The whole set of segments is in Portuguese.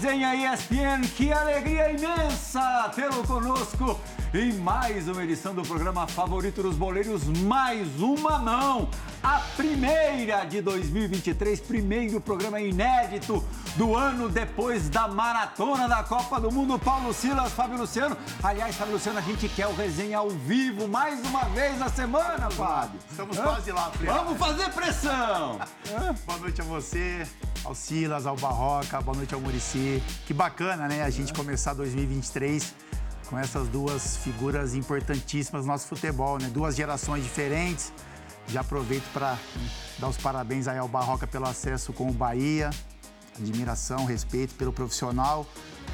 Resenha ESPN. Que alegria imensa tê-lo conosco em mais uma edição do programa favorito dos boleiros. Mais uma não, a primeira de 2023, primeiro programa inédito do ano depois da maratona da Copa do Mundo. Paulo Silas, Fábio Luciano. Aliás, Fábio Luciano, a gente quer o Resenha ao vivo mais uma vez na semana, Fábio. Estamos quase lá, Fred. Vamos fazer pressão. Boa noite a você, ao Silas, ao Barroca, boa noite ao Murici. Que bacana, né? A gente começar 2023 com essas duas figuras importantíssimas no nosso futebol, né? Duas gerações diferentes. Já aproveito para dar os parabéns aí ao Barroca pelo acesso com o Bahia. Admiração, respeito pelo profissional.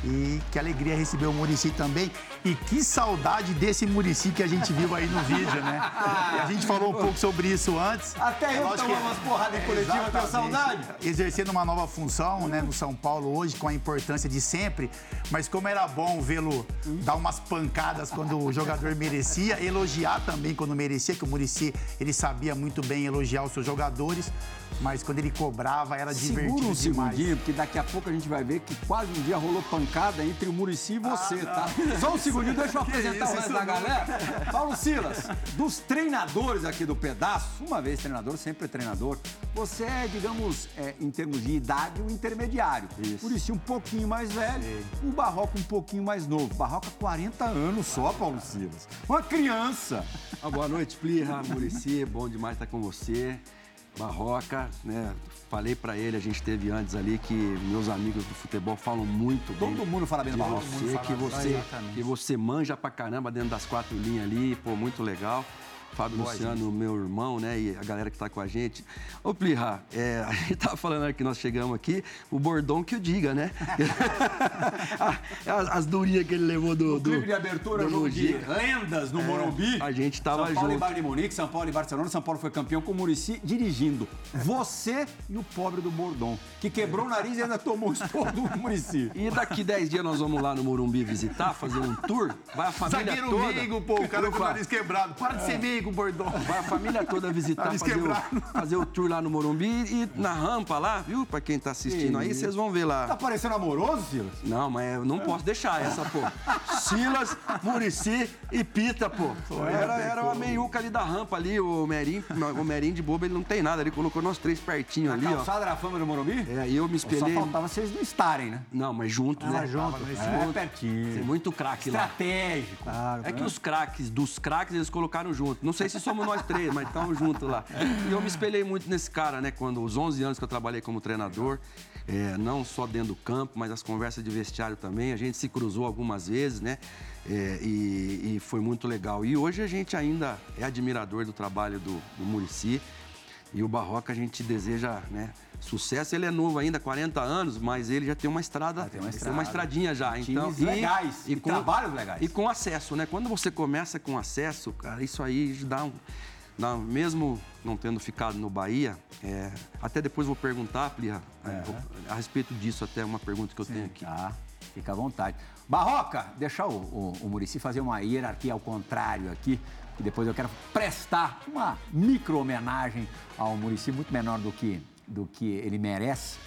E que alegria receber o Murici também. E que saudade desse Murici que a gente viu aí no vídeo, né? E a gente falou um pouco sobre isso antes. Até eu lógico tomar que- umas porradas em coletiva, tenho saudade. Exercendo uma nova função né, no São Paulo hoje, com a importância de sempre. Mas como era bom vê-lo dar umas pancadas quando o jogador merecia, elogiar também quando merecia, que o Murici ele sabia muito bem elogiar os seus jogadores, mas quando ele cobrava era divertido Segura um demais. segundinho, porque daqui a pouco a gente vai ver que quase um dia rolou pancada entre o Murici e você, tá? Só um deixa eu apresentar isso, o resto isso da galera. Paulo Silas, dos treinadores aqui do pedaço, uma vez treinador, sempre treinador, você é, digamos, é, em termos de idade, o intermediário. Isso. Murici um pouquinho mais velho, o Barroca um pouquinho mais novo. Barroca 40 anos só, Paulo Silas. Uma criança. Ah, boa noite, Plirra, Murici, bom demais estar com você. Barroca, né? Falei pra ele, a gente teve antes ali que meus amigos do futebol falam muito bem Todo mundo fala bem do Barroca. você, que você, Exatamente. que você manja pra caramba dentro das quatro linhas ali, pô, muito legal. Fábio Luciano, meu irmão, né? E a galera que tá com a gente. Ô, Plirra, é, a gente tava falando que nós chegamos aqui, o bordão que o diga, né? as, as durinhas que ele levou do. do Clipe de abertura, do jogo de lendas no Morumbi. a gente tava São Paulo e junto. Bayern de Munique, São Paulo e Barcelona. São Paulo foi campeão com o Murici dirigindo. Você e o pobre do Bordon, que quebrou o nariz e ainda tomou o esporro do Murici. E daqui 10 dias nós vamos lá no Morumbi visitar, fazer um tour. Vai a família Zagueiro toda. meigo, pô, o cara com o nariz quebrado. Para de ser meigo, bordão. Vai a família toda visitar, fazer o, fazer o tour lá no Morumbi e na rampa lá, viu? Pra quem tá assistindo aí, vocês vão ver Tá lá. parecendo amoroso, Silas? Não, mas eu não posso deixar essa, pô. Silas, Murici e Pita, pô. Era, era uma meiuca ali da rampa ali, o Merim, o Merim de bobo, ele não tem nada, ele colocou nós três pertinho ali, ó. Calçada da fama do Morumbi? É, e eu me Só espelhei. faltava vocês não estarem, né? Não, mas junto, né? junto. É, Tem pertinho. muito craque lá. Estratégico. É que os craques, dos craques, eles colocaram junto. Não sei se somos nós três, mas estamos juntos lá. E eu me espelhei muito nesse cara, né? Quando os 11 anos que eu trabalhei como treinador, é, não só dentro do campo, mas as conversas de vestiário também. A gente se cruzou algumas vezes, né? É, e, e foi muito legal. E hoje a gente ainda é admirador do trabalho do, do Murici. E o Barroca a gente deseja, né? Sucesso, ele é novo ainda, 40 anos, mas ele já tem uma estrada, tem uma tem estrada. uma estradinha já. Times Então, legais, e trabalhos legais. E com acesso, né? Quando você começa com acesso, cara, isso aí dá um. dá mesmo não tendo ficado no Bahia, é, até depois vou perguntar, Plirra, é, vou- a respeito disso, até uma pergunta que eu tenho aqui. Tá, fica à vontade. Barroca, deixa o, o, o Murici fazer uma hierarquia ao contrário aqui, que depois eu quero prestar uma micro homenagem ao Murici, muito menor do que, do que ele merece.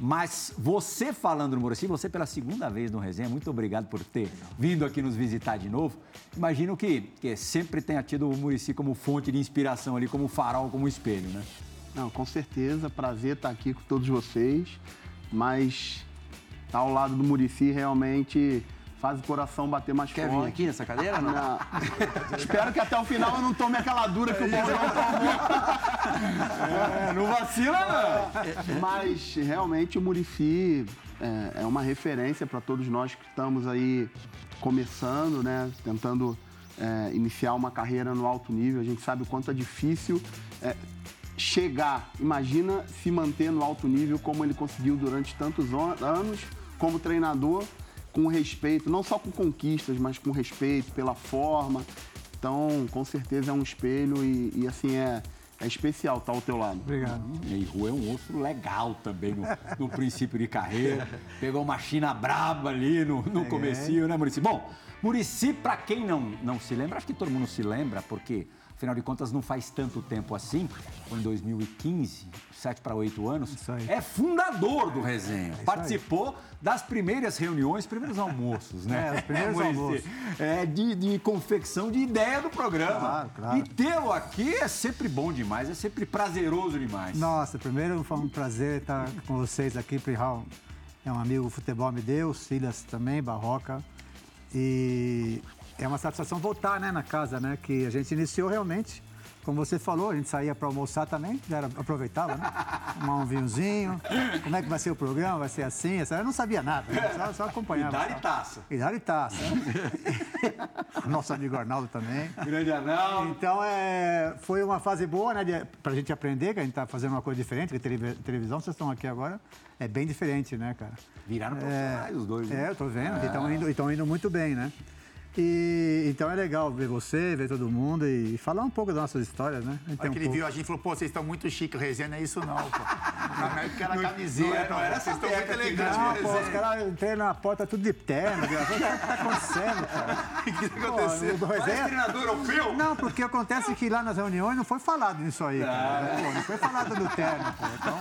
Mas você falando no Murici, você pela segunda vez no Resenha, muito obrigado por ter vindo aqui nos visitar de novo. Imagino que, que sempre tenha tido o Murici como fonte de inspiração ali, como farol, como espelho, né? Não, com certeza, prazer estar aqui com todos vocês, mas estar ao lado do Murici realmente faz o coração bater mais Quer vir forte. aqui nessa cadeira? Não? Não. Espero que até o final eu não tome aquela dura que o Bordão tomou. É, não vacila, não! Mas realmente o Murici é, é uma referência para todos nós que estamos aí começando, né? Tentando é, iniciar uma carreira no alto nível. A gente sabe o quanto é difícil é, chegar. Imagina se manter no alto nível como ele conseguiu durante tantos an- anos como treinador, com respeito, não só com conquistas, mas com respeito pela forma. Então, com certeza é um espelho e, e, assim é, é especial estar ao teu lado. Obrigado. E Rua é um monstro legal também no, no princípio de carreira. Pegou uma China braba ali no, no comecinho, né, Murici? Bom, Murici, para quem não, não se lembra, acho que todo mundo se lembra, porque Afinal de contas, não faz tanto tempo assim, em 2015, 7 para 8 anos, é fundador do Resenha. É Participou das primeiras reuniões, primeiros almoços, né? É, os primeiros almoços. É, de, de, confecção de ideia do programa. Claro, claro. E tê-lo aqui é sempre bom demais, é sempre prazeroso demais. Nossa, primeiro foi um prazer estar com vocês aqui, Prihal. É um amigo futebol me deu, Silas também, Barroca. E é uma satisfação voltar né, na casa, né? Que a gente iniciou realmente. Como você falou, a gente saía para almoçar também, já era, aproveitava, né? Tomar um vinhozinho. Como é que vai ser o programa? Vai ser assim? Essa, eu não sabia nada, né? só, só acompanhava. E dar e taça. E dar e taça. Né? Nosso amigo Arnaldo também. Grande Arnaldo. Então, é, foi uma fase boa, né? Para a gente aprender, que a gente está fazendo uma coisa diferente, que televisão, vocês estão aqui agora, é bem diferente, né, cara? Viraram profissionais é, os dois. Né? É, eu tô vendo, é. estão indo, indo muito bem, né? E, então é legal ver você, ver todo mundo e falar um pouco das nossas histórias, né? A um ele pouco... viu a gente falou, pô, vocês estão muito chiques, o resenha não é isso não, pô. Na época era camiseta, não, era vocês estão muito elegantes. Não, pô, os caras entreram na porta tudo de terno, o que tá acontecendo, cara? O que tá acontecendo? Pô, resenha... treinador europeu? Não, porque acontece que lá nas reuniões não foi falado nisso aí, cara. Pô, não foi falado do terno, pô. Então,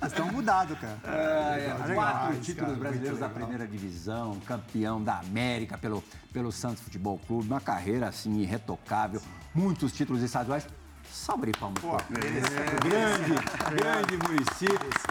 vocês estão mudados, cara. É, é, quatro títulos brasileiros da primeira divisão, campeão da América pelo, pelo Santos Santos Futebol Clube, uma carreira assim irretocável, muitos títulos estaduais. Salve aí, palmas. Pô, é, grande, grande Murici.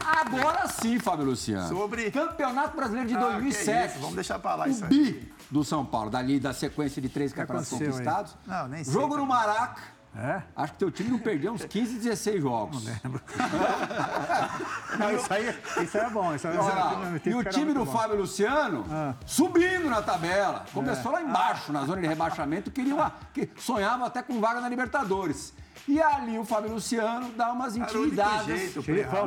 Agora sim, Fábio Luciano. Sobre. Campeonato Brasileiro de ah, 2007. Vamos deixar pra lá o isso bi do São Paulo, dali da sequência de três campeonatos conquistados. Aí? Não, nem sei. Jogo no Maraca. É? Acho que teu time não perdeu uns 15, 16 jogos. Não lembro. não, isso, aí, isso é bom. Isso aí, Olha, e o time do bom. Fábio Luciano ah. subindo na tabela. Começou é. lá embaixo, ah. na zona de rebaixamento, queria uma, que sonhava até com vaga na Libertadores. E ali o Fábio Luciano dá umas intimidadas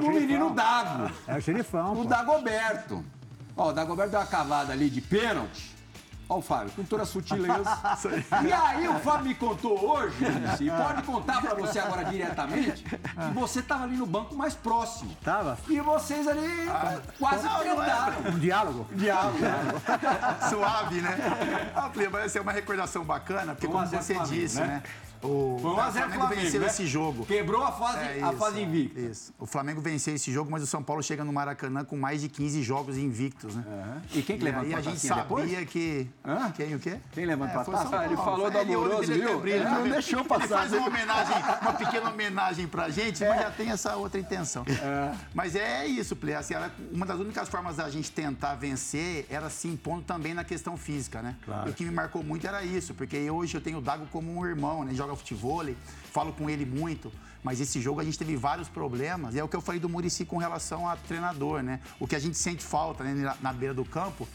no menino Dago. É o xerifão. O Dagoberto. Ó, o Dagoberto deu uma cavada ali de pênalti. Ó, o Fábio, com toda a sutileza. e aí, o Fábio me contou hoje, e pode contar para você agora diretamente, que você estava ali no banco mais próximo. Tava. E vocês ali ah, quase tretaram. Um diálogo? Diálogo. Suave, né? Ah, vai ser uma recordação bacana, porque como você disse, né? né? O, Foi 1 a 0 Flamengo, Flamengo venceu né? esse jogo. Quebrou a fase, é, a fase invicta. Isso. O Flamengo venceu esse jogo, mas o São Paulo chega no Maracanã com mais de 15 jogos invictos, né? Uhum. E quem que levantou e a, a gente sabia depois? que... Hã? Quem o quê? Quem levantou é, a taça? Ele falou do amoroso, viu? Ele não deixou passar. Ele faz uma homenagem, uma pequena homenagem pra gente, é. mas já tem essa outra intenção. É. Mas é isso, Play. Assim, uma das únicas formas da gente tentar vencer era se impondo também na questão física, né? Claro. E o que me marcou muito era isso, porque hoje eu tenho o Dago como um irmão, né? Joga futebol, falo com ele muito, mas esse jogo a gente teve vários problemas. E é o que eu falei do Murici com relação a treinador, né? O que a gente sente falta né, na, na beira do campo,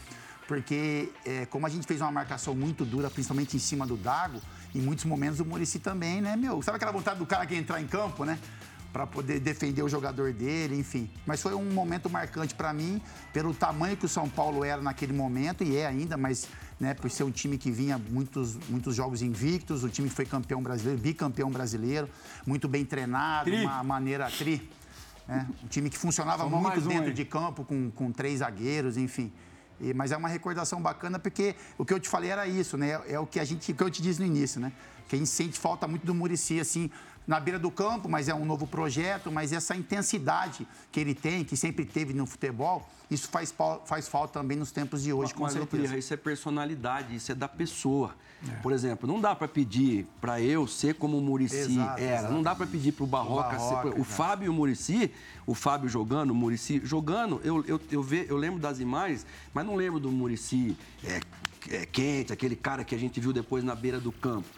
porque é, como a gente fez uma marcação muito dura, principalmente em cima do Dago, em muitos momentos o Murici também, né, meu? Sabe aquela vontade do cara que entrar em campo, né? Para poder defender o jogador dele, enfim. Mas foi um momento marcante para mim, pelo tamanho que o São Paulo era naquele momento, e é ainda, mas né, por ser um time que vinha muitos, muitos jogos invictos, o time foi campeão brasileiro, bicampeão brasileiro, muito bem treinado, tri. uma maneira tri. Né, um time que funcionava Somos muito dentro um, de campo, com, com três zagueiros, enfim. E, mas é uma recordação bacana, porque o que eu te falei era isso, né? É o que a gente, o que eu te disse no início, né? Que a gente sente falta muito do Murici, assim, na beira do campo, mas é um novo projeto, mas essa intensidade que ele tem, que sempre teve no futebol, isso faz, faz falta também nos tempos de hoje, com mas, certeza. isso é personalidade, isso é da pessoa. É. Por exemplo, não dá para pedir para eu ser como o Murici era, exato. não dá para pedir para o Barroca, ser... O Fábio e o Murici, o Fábio jogando, o Murici jogando, eu, eu, eu, ve, eu lembro das imagens, mas não lembro do Murici é, é, quente, aquele cara que a gente viu depois na beira do campo.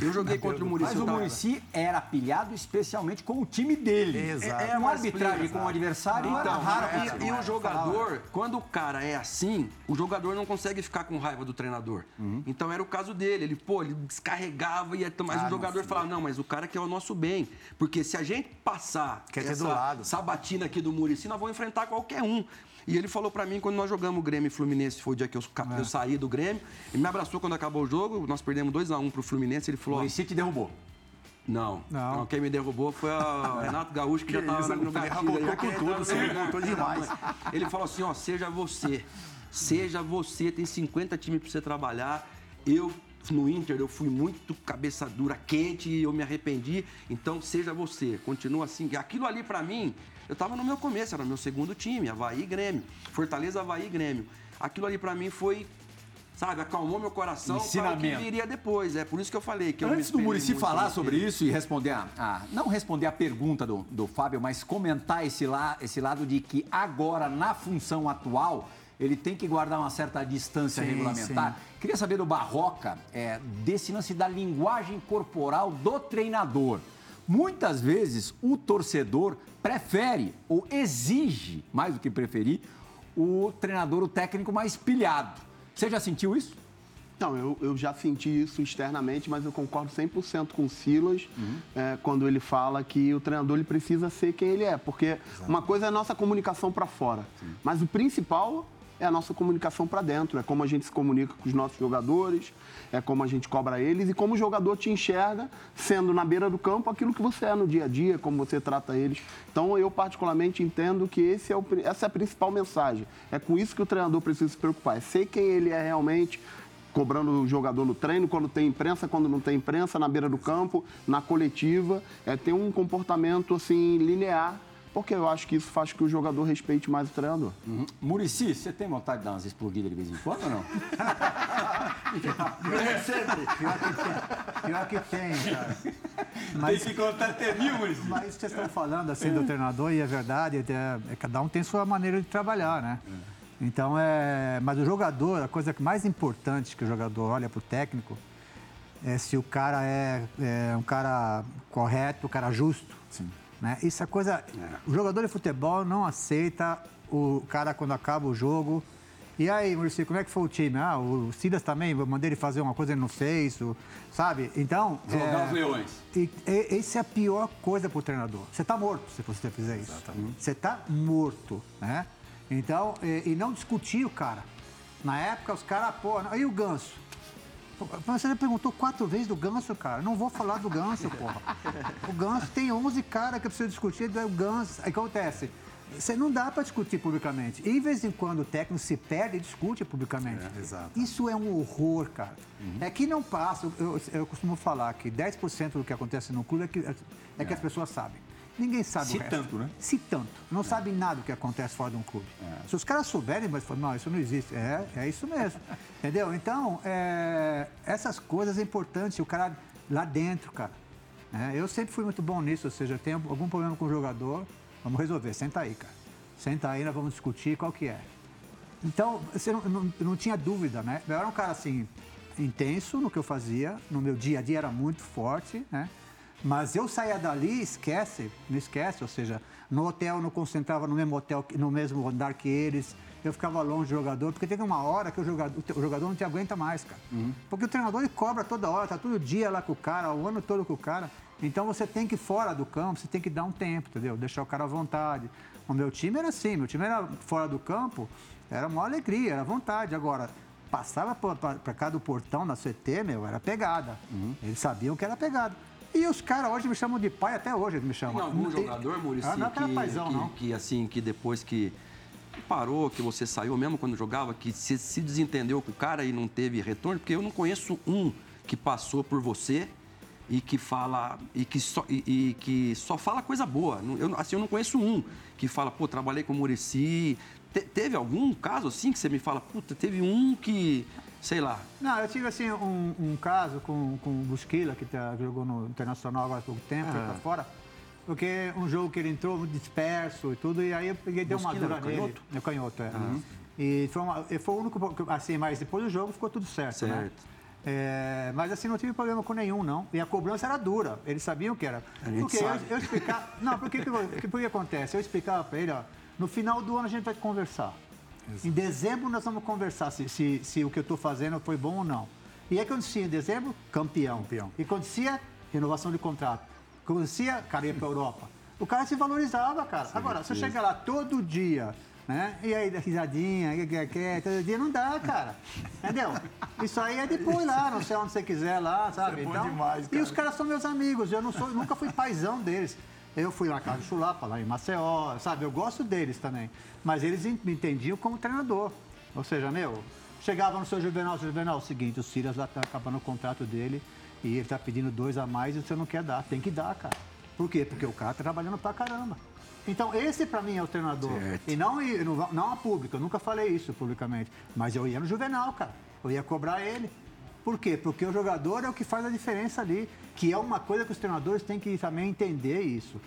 Eu joguei contra o Murici. Mas o Murici era pilhado especialmente com o time dele. Exato. É, é uma arbitragem com o adversário então, era raro. E, e o jogador, quando o cara é assim, o jogador não consegue ficar com raiva do treinador. Uhum. Então era o caso dele. Ele, pô, ele descarregava e mas ah, o jogador falava, não, mas o cara quer o nosso bem. Porque se a gente passar quer essa sabatina aqui do Murici, nós vamos enfrentar qualquer um. E ele falou para mim, quando nós jogamos o Grêmio e Fluminense, foi o dia que eu, é. eu saí do Grêmio, ele me abraçou quando acabou o jogo, nós perdemos 2x1 um pro Fluminense, ele falou... O Muricy te derrubou? Não. não. não. Quem me derrubou foi o Renato Gaúcho, que, que já estava no gatilho. Ele com tudo, você demais. Ele falou assim, ó, seja você. Seja você, tem 50 times para você trabalhar. Eu no Inter eu fui muito cabeça dura, quente e eu me arrependi. Então seja você, continua assim. Aquilo ali para mim, eu tava no meu começo, era o meu segundo time, Havaí e Grêmio. Fortaleza, Havaí e Grêmio. Aquilo ali para mim foi sabe, acalmou meu coração para o que viria depois. É por isso que eu falei que Antes eu do Murici falar sobre isso e responder a, a, não responder a pergunta do, do Fábio, mas comentar esse, la, esse lado de que agora, na função atual, ele tem que guardar uma certa distância sim, regulamentar. Sim. Queria saber do Barroca, é, desse lance da linguagem corporal do treinador. Muitas vezes o torcedor prefere ou exige, mais do que preferir, o treinador, o técnico mais pilhado. Você já sentiu isso? Não, eu, eu já senti isso externamente, mas eu concordo 100% com o Silas uhum. é, quando ele fala que o treinador ele precisa ser quem ele é. Porque Exato. uma coisa é a nossa comunicação para fora, Sim. mas o principal é a nossa comunicação para dentro, é como a gente se comunica com os nossos jogadores, é como a gente cobra eles e como o jogador te enxerga sendo na beira do campo aquilo que você é no dia a dia, como você trata eles. Então eu particularmente entendo que esse é o, essa é a principal mensagem. É com isso que o treinador precisa se preocupar, é ser quem ele é realmente, cobrando o jogador no treino, quando tem imprensa, quando não tem imprensa, na beira do campo, na coletiva, é ter um comportamento assim linear porque eu acho que isso faz que o jogador respeite mais o treinador. Uhum. Murici, você tem vontade de dar umas explodidas de vez em quando ou não? sempre. Pior que tem, pior que tem cara. Mas, tem que contar até mil, Murici. Mas vocês estão falando assim do treinador e é verdade, é, é, cada um tem sua maneira de trabalhar, né? É. Então, é, mas o jogador, a coisa mais importante que o jogador olha para o técnico é se o cara é, é um cara correto, um cara justo. Sim. Né? Isso é coisa. É. O jogador de futebol não aceita o cara quando acaba o jogo. E aí, Maurício, como é que foi o time? Ah, o Silas também, eu mandei ele fazer uma coisa, ele não fez, o, sabe? Então. Jogar é, os leões. E, e, esse é a pior coisa para o treinador. Você está morto se você fizer isso. Exatamente. Você está morto, né? Então, e, e, não discutir o cara. Na época, os caras, pô, aí o ganso. Você já perguntou quatro vezes do Ganso, cara. Não vou falar do Ganso, porra. O Ganso tem 11 caras que eu preciso discutir, é o Ganso. Aí acontece. Você não dá para discutir publicamente. E, de vez em quando o técnico se perde e discute publicamente. É. Isso é um horror, cara. Uhum. É que não passa. Eu, eu, costumo falar que 10% do que acontece no clube é que, é, é que as pessoas sabem. Ninguém sabe Se o resto. tanto, né? Se tanto. Não é. sabem nada do que acontece fora de um clube. É. Se os caras souberem, mas falam, não, isso não existe. É, é isso mesmo. Entendeu? Então, é, essas coisas é importante, o cara lá dentro, cara. É, eu sempre fui muito bom nisso, ou seja, tem algum problema com o jogador, vamos resolver. Senta aí, cara. Senta aí, nós vamos discutir qual que é. Então, você não, não, não tinha dúvida, né? Eu era um cara, assim, intenso no que eu fazia, no meu dia a dia era muito forte, né? Mas eu saía dali, esquece, não esquece, ou seja, no hotel não concentrava no mesmo hotel, no mesmo andar que eles, eu ficava longe do jogador, porque teve uma hora que o jogador, o jogador não te aguenta mais, cara. Uhum. Porque o treinador ele cobra toda hora, tá todo dia lá com o cara, o ano todo com o cara. Então você tem que ir fora do campo, você tem que dar um tempo, entendeu? Deixar o cara à vontade. O meu time era assim, meu time era fora do campo, era uma alegria, era vontade. Agora, passava para cá do portão na CT, meu, era pegada. Uhum. Eles sabiam que era pegada. E os caras hoje me chamam de pai, até hoje eles me chamam. Tem algum jogador, Muricy, ah, não que, paizão, que, não. que, assim, que depois que parou, que você saiu mesmo quando jogava, que se, se desentendeu com o cara e não teve retorno? Porque eu não conheço um que passou por você e que fala e que só, e, e, que só fala coisa boa. Eu, assim, eu não conheço um que fala, pô, trabalhei com o Murici. Te, teve algum caso assim que você me fala, puta, teve um que sei lá. Não, eu tive assim um, um caso com, com o Busquila, que tá, jogou no Internacional agora há pouco tempo, ah. pra fora. Porque um jogo que ele entrou muito disperso e tudo, e aí eu peguei deu uma dura nele. Canhoto? É canhoto, é. Uhum. E foi, uma, foi o único, assim, mas depois do jogo ficou tudo certo, né? certo. né? É, mas assim, não tive problema com nenhum, não. E a cobrança era dura, eles sabiam que era. Porque eu, eu explicava. Não, porque o que, que acontece? Eu explicava para ele, ó, no final do ano a gente vai conversar. Exato. Em dezembro nós vamos conversar se, se, se o que eu estou fazendo foi bom ou não. E aí acontecia em dezembro, campeão. campeão. E acontecia renovação de contrato. Acontecia, cara ia para a Europa. O cara se valorizava, cara. Sim, Agora, se eu chegar lá todo dia, né? E aí, risadinha, que quer, que, todo dia não dá, cara. Entendeu? Isso aí é depois lá, não sei onde você quiser lá, sabe? Isso é então, demais, cara. E os caras são meus amigos, eu não sou, nunca fui paizão deles. Eu fui na casa do Chulapa, lá em Maceió, sabe? Eu gosto deles também. Mas eles me entendiam como treinador. Ou seja, meu, chegava no seu Juvenal, seu Juvenal, é o seguinte, o Silas lá tá acabando o contrato dele e ele tá pedindo dois a mais e você não quer dar. Tem que dar, cara. Por quê? Porque o cara tá trabalhando pra caramba. Então, esse para mim é o treinador. Certo. E não, não, não a pública, eu nunca falei isso publicamente. Mas eu ia no Juvenal, cara. Eu ia cobrar ele. Por quê? Porque o jogador é o que faz a diferença ali. Que é uma coisa que os treinadores têm que também entender isso.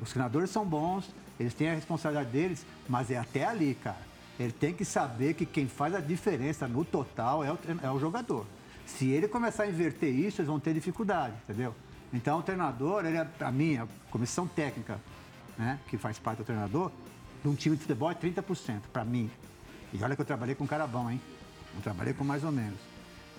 Os treinadores são bons, eles têm a responsabilidade deles, mas é até ali, cara. Ele tem que saber que quem faz a diferença no total é o, é o jogador. Se ele começar a inverter isso, eles vão ter dificuldade, entendeu? Então, o treinador, ele é, para mim, a comissão técnica, né, que faz parte do treinador, de um time de futebol é 30%, para mim. E olha que eu trabalhei com um cara bom, hein? Eu trabalhei com mais ou menos.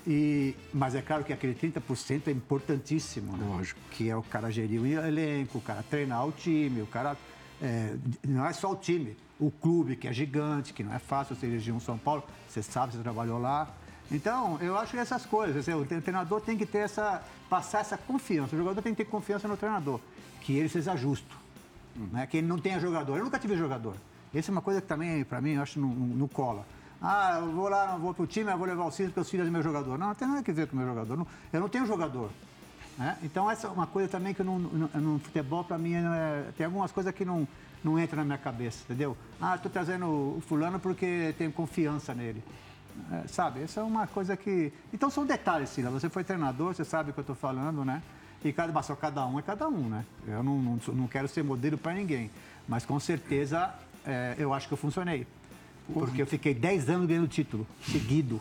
E, mas é claro que aquele 30% é importantíssimo, né? Lógico. Que é o cara gerir o elenco, o cara treinar o time, o cara. é, não é só o time, o clube, que é gigante, que não é fácil você dirigir um São Paulo, você sabe, você trabalhou lá. Então, eu acho que essas coisas, assim, o treinador tem que ter essa. passar essa confiança. O jogador tem que ter confiança no treinador, que ele seja justo. Né? Que ele não tenha jogador. Eu nunca tive jogador. Essa é uma coisa que também, para mim, eu acho não- não cola. Ah, eu vou lá, vou pro time, eu vou levar o Cícero porque o Cícero é meu jogador. Não, não tem nada a ver com o meu jogador. Eu não tenho jogador. né? Então, essa é uma coisa também que no, no futebol, para mim, é- tem algumas coisas que não, não entram na minha cabeça, entendeu? Ah, estou trazendo o fulano porque tenho confiança nele. É, sabe, essa é uma coisa que... Então, são detalhes, Sila. Você foi treinador, você sabe o que eu estou falando, né? E cada, mas só cada um é cada um, né? Eu não, não, não quero ser modelo para ninguém. Mas, com certeza, é, eu acho que eu funcionei. Porque eu fiquei 10 anos ganhando título, seguido.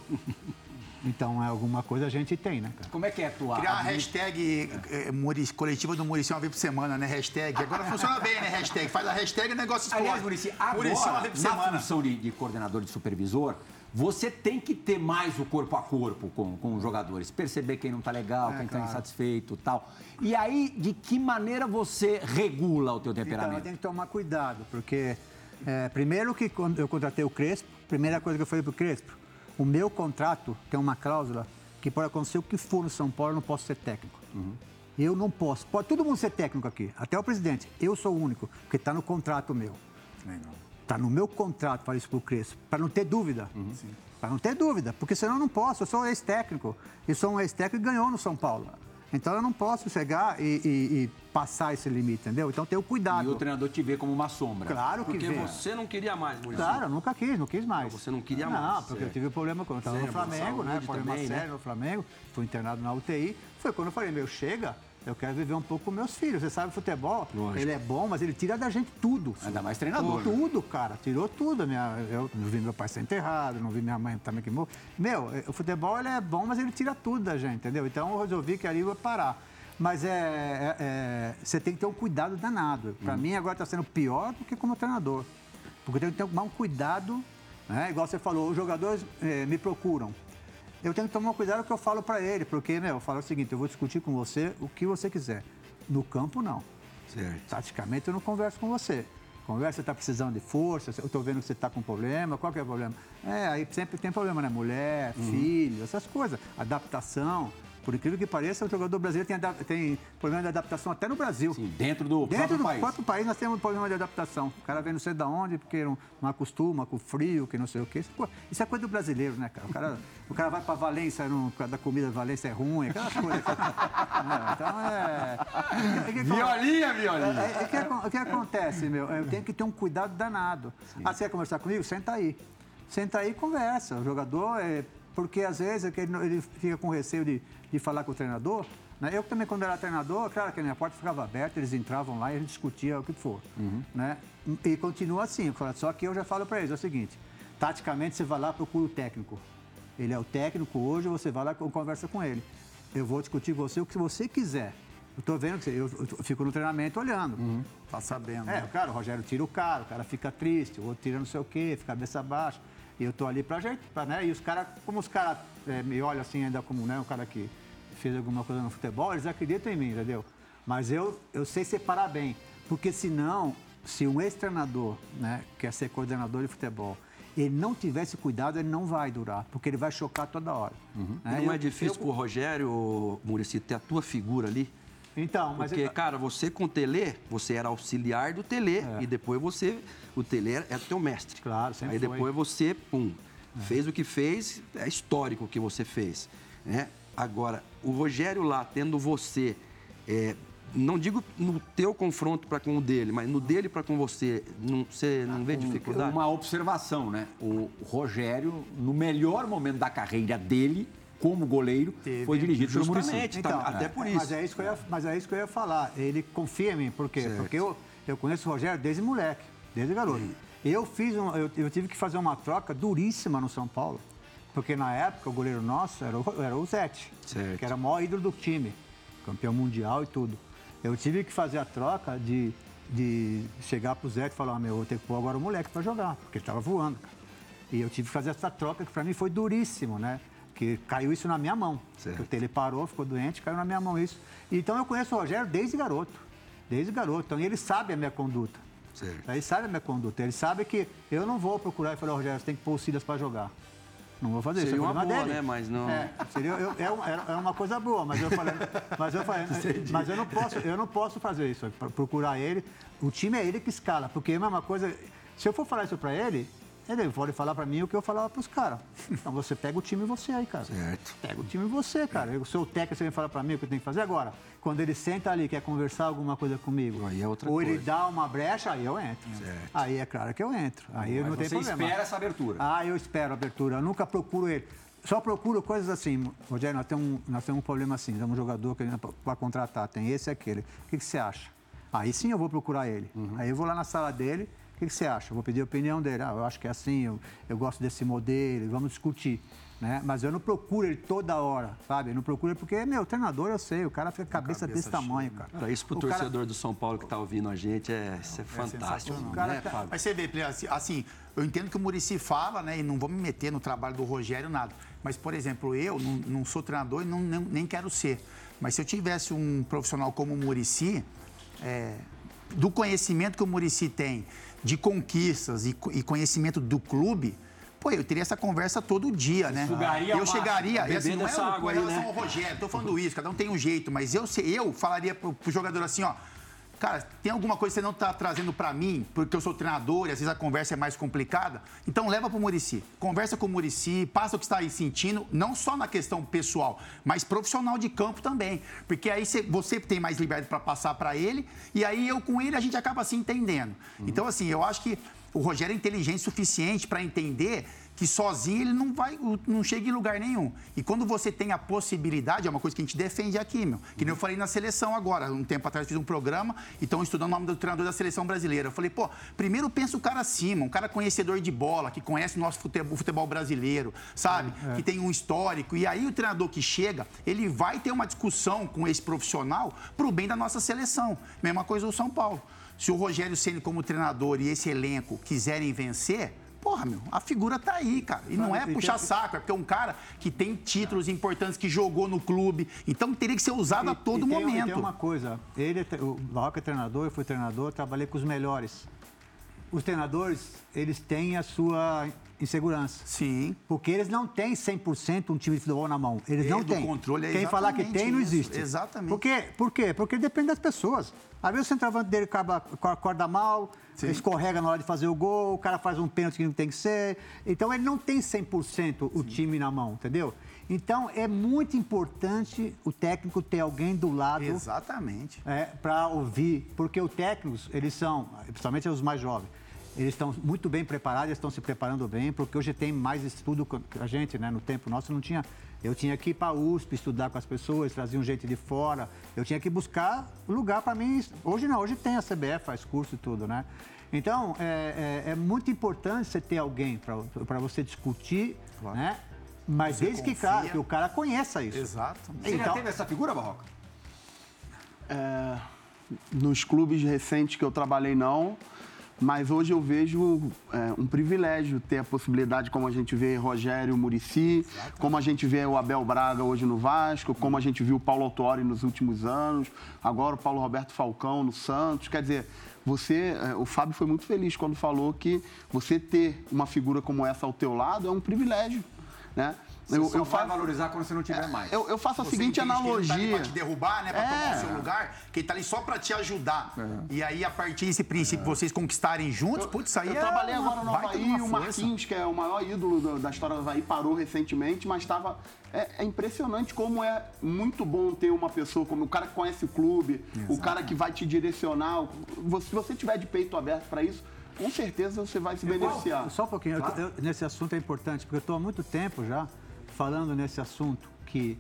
Então, é alguma coisa a gente tem, né, cara? Como é que é a tua... Criar a hashtag Muricy- coletiva do Muricy uma vez por semana, né? Hashtag. Agora funciona bem, né? Hashtag. Faz a hashtag e o negócio explode. Aliás, Muricy, agora, Muricy uma vez por na semana. função de, de coordenador de supervisor, você tem que ter mais o corpo a corpo com, com os jogadores. Perceber quem não tá legal, quem tá claro. insatisfeito tal. E aí, de que maneira você regula o teu Então, temperamento? eu tenho que tomar cuidado, porque é, primeiro que quando eu contratei o Crespo, primeira coisa que eu falei pro Crespo, o meu contrato tem uma cláusula que pode acontecer o que for no São Paulo, eu não posso ser técnico. Eu não posso. Pode todo mundo ser técnico aqui, até o presidente. Eu sou o único, porque está no contrato meu. Está no meu contrato, falei isso pro Crespo, para não ter dúvida. Para não ter dúvida, porque senão eu não posso. Eu sou ex-técnico. E sou um ex-técnico que ganhou no São Paulo. Então eu não posso chegar e, e- e passar esse limite, entendeu? Então tenho E cuidado. o treinador te vê como uma sombra. Claro que Porque vê. você não queria mais, Maurício. Claro, eu nunca quis, não quis mais. Não, você não queria não, mais, Não, porque certo. eu tive problema quando eu estava no Sério, Flamengo, né? Problema também, né? sério no Flamengo. Fui internado na UTI. Foi quando eu falei, meu, chega, eu quero viver um pouco com meus filhos. Você sabe, futebol, Lógico. ele é bom, mas ele tira da gente tudo. Ainda mais treinador. né? Tudo, cara. Tirou tudo. Minha, eu não vi meu pai ser enterrado, não vi minha mãe também que morreu. Meu, eh, o futebol ele é bom, mas ele tira tudo da gente, entendeu? Então eu resolvi que ali eu ia parar. Mas é, é- é- você tem que ter um cuidado danado. Para mim agora está sendo pior do que como treinador. Porque eu tenho que tomar um cuidado, né? igual você falou, os jogadores eh, me procuram. Eu tenho que tomar cuidado com o que eu falo para ele, porque, meu, eu falo o seguinte, eu vou discutir com você o que você quiser. No campo, não. Certo. Taticamente eu não converso com você. Conversa, você está precisando de força, eu estou vendo que você está com problema, qual que é o problema? É, aí sempre tem problema, né? Mulher, filho, essas coisas. Adaptação. Por incrível que pareça, o jogador brasileiro tem, tem problema de adaptação até no Brasil. Sim, dentro do Dentro próprio do país. próprio país nós temos um problema de adaptação. O cara vem não sei de onde, porque não, não acostuma com o frio, que não sei o quê. Isso, isso é coisa do brasileiro, né, cara? O cara, o cara vai para Valência, não, por causa da comida de Valência é ruim, aquelas coisas. Né? Então é. é que- Violinha, violinha. é, é que o que acontece, meu? Eu tenho que ter um cuidado danado. Ah, você quer conversar comigo? Senta aí. Senta aí e conversa. O jogador, é, porque às vezes é ele, ele fica com receio de, de falar com o treinador. né? Eu também, quando era treinador, claro que a minha porta ficava aberta, eles entravam lá e a gente discutia o que for. Né? E continua assim. Só que eu já falo para eles, é o seguinte, taticamente você vai lá, procura o técnico. Ele é o técnico hoje, você vai lá e conversa com ele. Eu vou discutir com você o que você quiser. Eu tô vendo que eu, fico no treinamento olhando. Tá sabendo. É, né? claro, o Rogério tira o cara, o cara fica triste, o outro tira não sei o quê, fica cabeça baixa. E eu tô ali pra gente, pra, né? E os caras, como os caras é, me olham assim ainda como, né, um cara que fez alguma coisa no futebol, eles acreditam em mim, entendeu? Mas eu, eu sei separar bem, porque senão, se um ex-treinador, né, quer ser coordenador de futebol, ele não tivesse cuidado, ele não vai durar, porque ele vai chocar toda hora. né? Não Eu- é difícil eu- pro Rogério, Murici, ter a tua figura ali? Então, mas... Porque, cara, você com o Telê, você era auxiliar do Telê. E depois você, o Telê era teu mestre. É. Claro, sempre Aí foi. depois você, pum. Fez o que fez, é histórico o que você fez. Né? Agora, o Rogério lá, tendo você, é, não digo no teu confronto para com o dele, mas no dele para com você, não, você não vê dificuldade? Uma observação, né? O Rogério, no melhor momento da carreira dele, como goleiro, Teve. foi dirigido pelo Muricy. Justamente, tá, até por isso. Mas é isso, que eu ia, mas é isso que eu ia falar. Ele confia em mim. Por quê? Certo. Porque eu, eu conheço o Rogério desde moleque, desde garoto. Eu, fiz um, eu, eu tive que fazer uma troca duríssima no São Paulo. Porque na época o goleiro nosso era o, era o Zete, Certo. que era o maior ídolo do time, campeão mundial e tudo. Eu tive que fazer a troca de, de chegar pro Zete e falar, ah, meu, eu vou ter que pôr agora o moleque para jogar, porque ele estava voando. cara. E eu tive que fazer essa troca, que para mim foi duríssimo, né? Que caiu isso na minha mão. Certo. Ele parou, ficou doente, caiu na minha mão isso. Então eu conheço o Rogério desde garoto. Desde garoto. Então ele sabe a minha conduta. Certo. Ele sabe a minha conduta. Ele sabe que eu não vou procurar e falar, Rogério, você tem que pôr o Silas para jogar. Não vou fazer Seria isso. é uma boa, dele. né? Mas não- É, seria, eu, é, um- é uma coisa boa, mas eu falei, mas eu falei, mas eu não posso, eu não posso fazer isso, pra procurar ele. O time é ele que escala, porque é a mesma coisa. Se eu for falar isso para ele, ele pode falar para mim o que eu falava para os caras. Então você pega o time e você aí, cara. Certo. Pega o time e você, cara. O seu técnico, você vem falar para mim o que eu tenho que fazer agora. Quando ele senta ali, quer conversar alguma coisa comigo, Aí é outra ou ele coisa. dá uma brecha, aí eu entro. Aí é claro que eu entro. Aí Mas não tem você problema. espera essa abertura. Ah, eu espero a abertura. Eu nunca procuro ele. Só procuro coisas assim. Rogério, nós temos, um- nós temos um problema assim. Temos um jogador que para contratar, tem esse e aquele. O que, que você acha? Aí sim eu vou procurar ele. Aí eu vou lá na sala dele. O que, que você acha? Eu vou pedir a opinião dele. Ah, eu acho que é assim, eu, eu gosto desse modelo, vamos discutir. Né? Mas eu não procuro ele toda hora, sabe? Eu não procuro ele porque, meu, treinador eu sei, o cara fica com a cabeça, cabeça desse tamanho, cara. Cara, isso pro O cara- torcedor do São Paulo que tá ouvindo a gente é, isso é fantástico, sensacional. O cara né, tá- Fábio? Mas você vê, assim, assim, eu entendo que o Murici fala, né? E não vou me meter no trabalho do Rogério, nada. Mas, por exemplo, eu não, não sou treinador e não, nem, nem quero ser. Mas se eu tivesse um profissional como o Murici, é, do conhecimento que o Murici tem de conquistas e, e conhecimento do clube, pô, eu teria essa conversa todo dia, né? sugaria eu chegaria, e assim, não é o- água aí, relação né? ao Rogério, tô falando isso, cada um tem um jeito, mas eu, eu falaria pro, pro jogador assim, ó, cara, tem alguma coisa que você não tá trazendo para mim, porque eu sou treinador e às vezes a conversa é mais complicada, então leva pro Murici, conversa com o Murici, passa o que está aí sentindo, não só na questão pessoal, mas profissional de campo também, porque aí você, você tem mais liberdade para passar para ele e aí eu com ele a gente acaba se entendendo. Então assim, eu acho que o Rogério é inteligente o suficiente para entender que sozinho ele não vai, não chega em lugar nenhum. E quando você tem a possibilidade, é uma coisa que a gente defende aqui, meu. Que nem eu falei na seleção agora, um tempo atrás fiz um programa e estão estudando o nome do treinador da seleção brasileira. Eu falei, pô, primeiro pensa o cara acima, um cara conhecedor de bola, que conhece o nosso futebol, futebol brasileiro, sabe? Que tem um histórico. E aí o treinador que chega, ele vai ter uma discussão com esse profissional pro bem da nossa seleção. Mesma coisa o São Paulo. Se o Rogério Ceni como treinador e esse elenco quiserem vencer, Porra, meu, a figura tá aí, cara. E não é E puxar saco, é porque é um cara que tem títulos importantes, que jogou no clube. Então teria que ser usado a todo e tem, momento. E tem uma coisa, ele, é o Barroca é treinador, eu fui treinador, trabalhei com os melhores. Os treinadores, eles têm a sua insegurança. Sim. Porque eles não têm 100% um time de futebol na mão. Eles É, não do têm. controle é Quem falar que tem, não isso. existe. Exatamente. Por quê? Por quê? Porque depende das pessoas. Às vezes o centroavante dele acaba, acorda mal, Sim. escorrega na hora de fazer o gol, o cara faz um pênalti que não tem que ser. Então ele não tem 100% o time na mão, entendeu? Então é muito importante o técnico ter alguém do lado Exatamente. é, para ouvir, porque os técnicos, eles são, principalmente os mais jovens, eles estão muito bem preparados, eles estão se preparando bem, porque hoje tem mais estudo que a gente, né? No tempo nosso não tinha. Eu tinha que ir para a USP estudar com as pessoas, traziam gente de fora. Eu tinha que buscar lugar para mim. Hoje não, hoje tem a CBF, faz curso e tudo, né? Então, é, é- é muito importante você ter alguém para você discutir, né? Mas Você desde que, que o cara conheça isso. Exato. Você já Então- teve essa figura, Barroca? É, nos clubes recentes que eu trabalhei, não. Mas hoje eu vejo é, um privilégio ter a possibilidade, como a gente vê Rogério Murici, como a gente vê o Abel Braga hoje no Vasco, como a gente viu o Paulo Autori nos últimos anos, agora o Paulo Roberto Falcão no Santos. Quer dizer, você, é, o Fábio foi muito feliz quando falou que você ter uma figura como essa ao teu lado é um privilégio, né? Você eu, só eu vai faço, valorizar quando você não tiver mais. eu, eu faço a Você seguinte que ele analogia. Não tá ali pra te derrubar, né? Pra tomar É. o seu lugar, que ele tá ali só pra te ajudar. É. E aí, a partir desse princípio, vocês conquistarem juntos, putz, isso aí Eu é trabalhei agora no Havaí, o. Marquinhos, que é o maior ídolo do- da história do Havaí, parou recentemente, mas estava. É, é impressionante como é muito bom ter uma pessoa como o cara que conhece o clube, o cara que vai te direcionar. Se você tiver de peito aberto para isso, com certeza você vai se beneficiar. Só um pouquinho, eu- eu- nesse assunto é importante, porque eu estou há muito tempo já falando nesse assunto que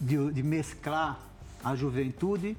de, de mesclar a juventude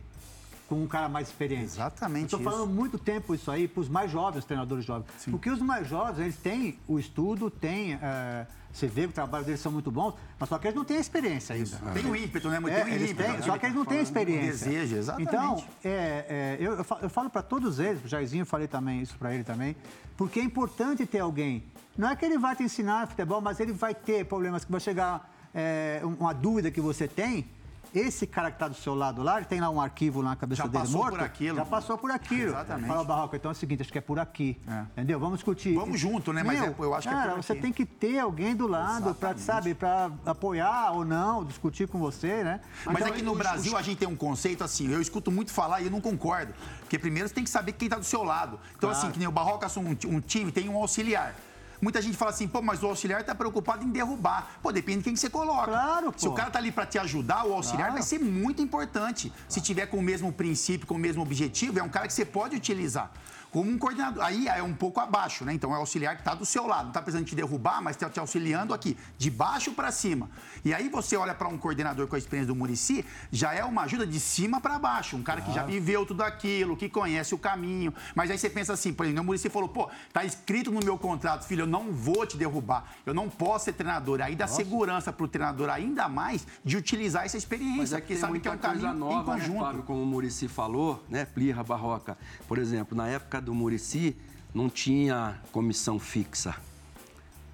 com um cara mais experiente. Exatamente Estou falando muito tempo isso aí para os mais jovens, os treinadores jovens. Porque os mais jovens, eles têm o estudo, têm. é, você vê que o trabalho deles são muito bons, mas só que eles não têm experiência ainda. Tem o ímpeto, né? Mas É, tem o ímpeto. têm, né? só que eles não têm experiência. Desejo, exatamente. Então, é, é, eu, eu fa- eu falo para todos eles, o Jairzinho, eu falei também isso para ele também, porque é importante ter alguém. Não é que ele vai te ensinar futebol, mas ele vai ter problemas que vai chegar, é, um- uma dúvida que você tem. Esse cara que está do seu lado lá, ele tem lá um arquivo lá na cabeça Já dele passou morto. por aquilo. Já passou por aquilo. Exatamente. Fala, Barroco, então é o seguinte, acho que é por aqui. É. Entendeu? Vamos discutir. Vamos junto, né? Mas Meu, é- eu acho que é cara, por você aqui. tem que ter alguém do lado para, sabe, para apoiar ou não, discutir com você, né? Mas Então, aqui no os- Brasil a gente tem um conceito assim, eu escuto muito falar e eu não concordo. Porque primeiro você tem que saber quem está do seu lado. Então, assim, que nem o Barroca um, um time, tem um auxiliar. Muita gente fala assim, pô, mas o auxiliar está preocupado em derrubar. Pô, depende de quem que você coloca. Claro, Se o pô. cara tá ali para te ajudar, o auxiliar Claro. vai ser muito importante. Se tiver com o mesmo princípio, com o mesmo objetivo, é um cara que você pode utilizar. Como um coordenador. Aí é um pouco abaixo, né? Então é o auxiliar que está do seu lado. Não está precisando te derrubar, mas está te auxiliando aqui, de baixo para cima. E aí você olha para um coordenador com a experiência do Murici, já é uma ajuda de cima para baixo. Um cara que já viveu tudo aquilo, que conhece o caminho. Mas aí você pensa assim, por exemplo, o Murici falou, pô, tá escrito no meu contrato, filho, eu não vou te derrubar. Eu não posso ser treinador. Aí dá segurança para o treinador ainda mais de utilizar essa experiência, Mas é que sabe que é um caminho em nova, né, conjunto. Fábio? Como o Murici falou, né? Plirra, Barroca. Por exemplo, na época do Murici, não tinha comissão fixa.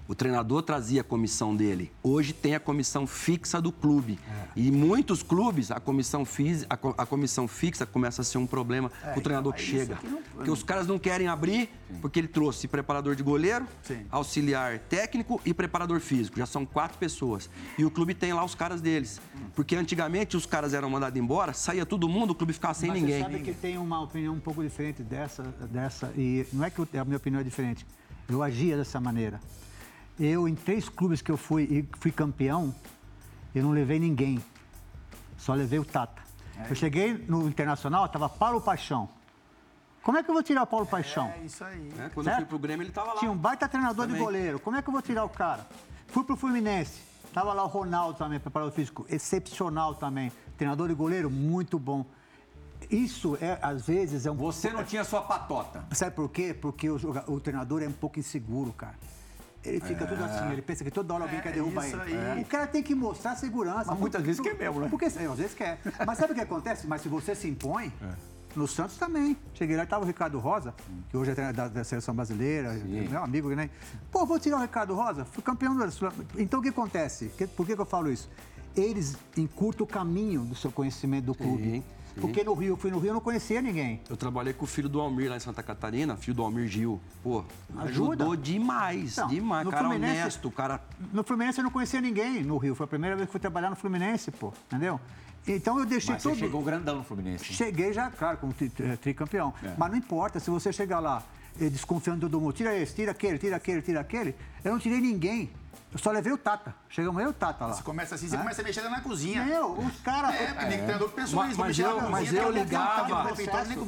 O treinador trazia a comissão dele. Hoje tem a comissão fixa do clube. É. E muitos clubes, a comissão, fis- a, a comissão fixa começa a ser um problema É, o treinador que chega. Porque os caras não querem abrir, porque ele trouxe preparador de goleiro, Sim. auxiliar técnico e preparador físico. Já são quatro pessoas. E o clube tem lá os caras deles. Porque antigamente os caras eram mandados embora, saía todo mundo, o clube ficava sem Mas ninguém. Você sabe que tem uma opinião um pouco diferente dessa, dessa e não é que a minha opinião é diferente. Eu agia dessa maneira. Eu, em três clubes que eu fui e fui campeão, eu não levei ninguém. Só levei o Tata. Eu cheguei no Internacional, estava Paulo Paixão. Como é que eu vou tirar o Paulo Paixão? É isso aí. né? Quando eu Certo? fui pro Grêmio, ele tava lá. Tinha um baita treinador Também. de goleiro. Como é que eu vou tirar o cara? Fui pro Fluminense. Tava lá o Ronaldo também, preparador físico, excepcional também. Treinador de goleiro, muito bom. Isso, é, às vezes, é um Você não tinha sua patota. Sabe por quê? Porque o, o treinador é um pouco inseguro, cara. Ele fica tudo assim, ele pensa que toda hora alguém quer derrubar isso ele. aí. O cara tem que mostrar segurança. Mas muitas vezes quer mesmo, né? Porque, é, às vezes quer. Mas sabe o que acontece? Mas se você se impõe, no Santos também. Cheguei lá e tava o Ricardo Rosa, que hoje é treinador da, seleção brasileira, meu amigo, né? Pô, vou tirar o Ricardo Rosa, fui campeão da Sul- Então o que acontece? Por que, que eu falo isso? Eles encurtam o caminho do seu conhecimento do clube. sim. Porque no Rio, eu fui no Rio, eu não conhecia ninguém. Eu trabalhei com o filho do Almir lá em Santa Catarina, filho do Almir Gil. Pô, Ajuda. ajudou demais, Não, demais. no Cara Fluminense- honesto, cara. No Fluminense eu não conhecia ninguém no Rio. Foi a primeira vez que fui trabalhar no Fluminense, pô. Entendeu? Então eu deixei Mas você tudo. chegou grandão no Fluminense. Cheguei já, claro, como tri- tricampeão. Mas não importa, se você chegar lá eh, desconfiando de todo mundo, tira esse, tira aquele, tira aquele, tira aquele. Eu não tirei ninguém. Eu só levei o Tata. Chegamos eu e o Tata lá. Você começa assim, você começa a mexer na cozinha. Meu, os caras. É, porque nem treinador pensou Mas, mas eu, mas eu ligava,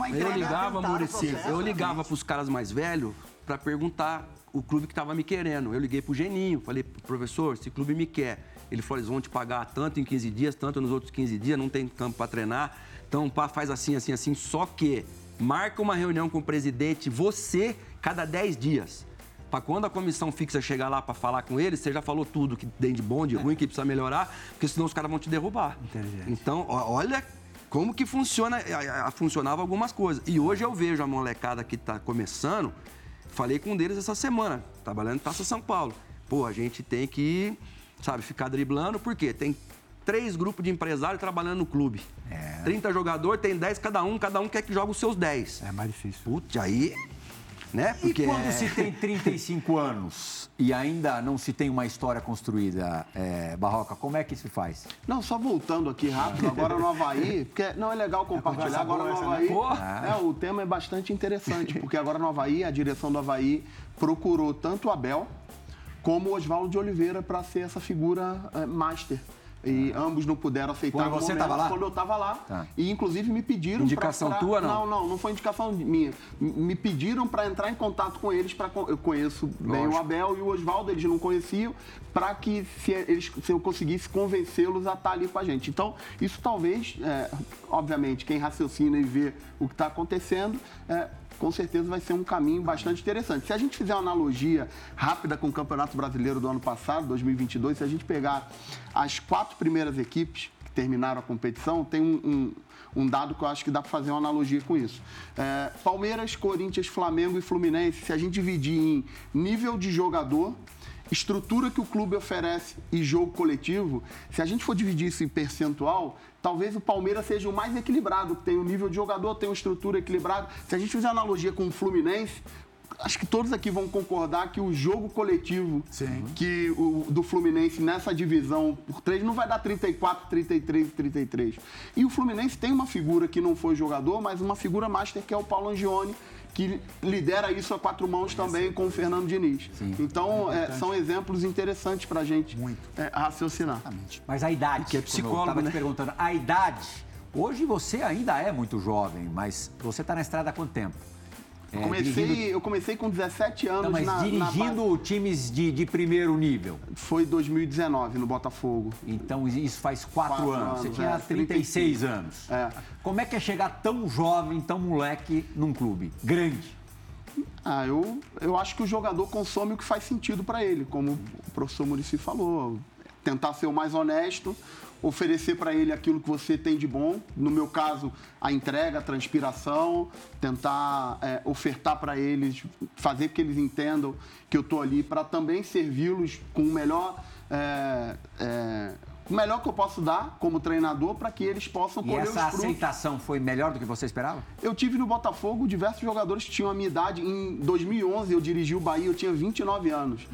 eu ligava, processo, eu ligava pros caras mais velhos pra perguntar o clube que tava me querendo. Eu liguei pro Geninho, falei, professor, esse clube me quer. Ele falou, eles vão te pagar tanto em 15 dias, tanto nos outros 15 dias, não tem campo pra treinar. Então, pá, faz assim, assim, assim. Só que marca uma reunião com o presidente, você, cada 10 dias. Pra quando a comissão fixa chegar lá pra falar com eles, você já falou tudo que tem de bom, de ruim, que precisa melhorar, porque senão os caras vão te derrubar. Inteligente. Então, olha como que funciona, funcionava algumas coisas. E hoje eu vejo a molecada que tá começando, falei com um deles essa semana, trabalhando em Taça São Paulo. Pô, a gente tem que, sabe, ficar driblando, porque tem três grupos de empresários trabalhando no clube. 30 jogadores, tem 10 cada um, cada um quer que jogue os seus 10. É mais difícil. Putz, aí né? E quando se tem 35 anos e ainda não se tem uma história construída, é, Barroca, como é que se faz? Não, só voltando aqui rápido, agora no Havaí, porque não é legal compartilhar, agora no Havaí, é, o tema é bastante interessante, porque agora no Havaí, a direção do Havaí procurou tanto o Abel como o Oswaldo de Oliveira para ser essa figura é, master. E ambos não puderam aceitar Quando você estava lá? quando eu estava lá. Tá. E inclusive me pediram pra- Indicação pra- tua, não? Não, não, não foi indicação minha. Me pediram para entrar em contato com eles para eu conheço bem o Abel e o Oswaldo, eles não conheciam, para que se, eles, se eu conseguisse convencê-los a estar ali com a gente. Então, isso talvez, é, obviamente, quem raciocina e vê o que está acontecendo, é, com certeza vai ser um caminho bastante interessante. Se a gente fizer uma analogia rápida com o Campeonato Brasileiro do ano passado, 2022, se a gente pegar as quatro primeiras equipes que terminaram a competição, tem um, um- um dado que eu acho que dá para fazer uma analogia com isso. É, Palmeiras, Corinthians, Flamengo e Fluminense, se a gente dividir em nível de jogador, estrutura que o clube oferece e jogo coletivo, se a gente for dividir isso em percentual, talvez o Palmeiras seja o mais equilibrado, tem o nível de jogador, tem uma estrutura equilibrada. Se a gente fizer analogia com o Fluminense, acho que todos aqui vão concordar que o jogo coletivo Sim. que o do Fluminense nessa divisão por três não vai dar 34, 33 e 33. E o Fluminense tem uma figura que não foi jogador, mas uma figura master que é o Paulo Angione, que lidera isso a quatro mãos também com o Fernando Diniz. Então, é, são exemplos interessantes para a gente é, raciocinar. Mas a idade, que é psicólogo, eu estava né? te perguntando, a idade, hoje você ainda é muito jovem, mas você está na estrada há quanto tempo? É, comecei, dirigindo- Eu comecei com 17 anos Não, mas na, na dirigindo times de, de primeiro nível. Foi 2019 no Botafogo. Então isso faz quatro, Quatro anos. Você anos, tinha é, 36 anos. É. Como é que é chegar tão jovem, tão moleque num clube grande? Ah, eu, eu acho que o jogador consome o que faz sentido para ele, como o professor Murici falou. Tentar ser o mais honesto, oferecer para ele aquilo que você tem de bom. No meu caso, a entrega, a transpiração, tentar é, ofertar para eles, fazer que eles entendam que eu estou ali para também servi-los com o melhor. é, é, o melhor que eu posso dar como treinador para que eles possam E colher essa os frutos. aceitação foi melhor do que você esperava? Eu tive no Botafogo diversos jogadores que tinham a minha idade. Em 2011, eu dirigi o Bahia, eu tinha 29 anos.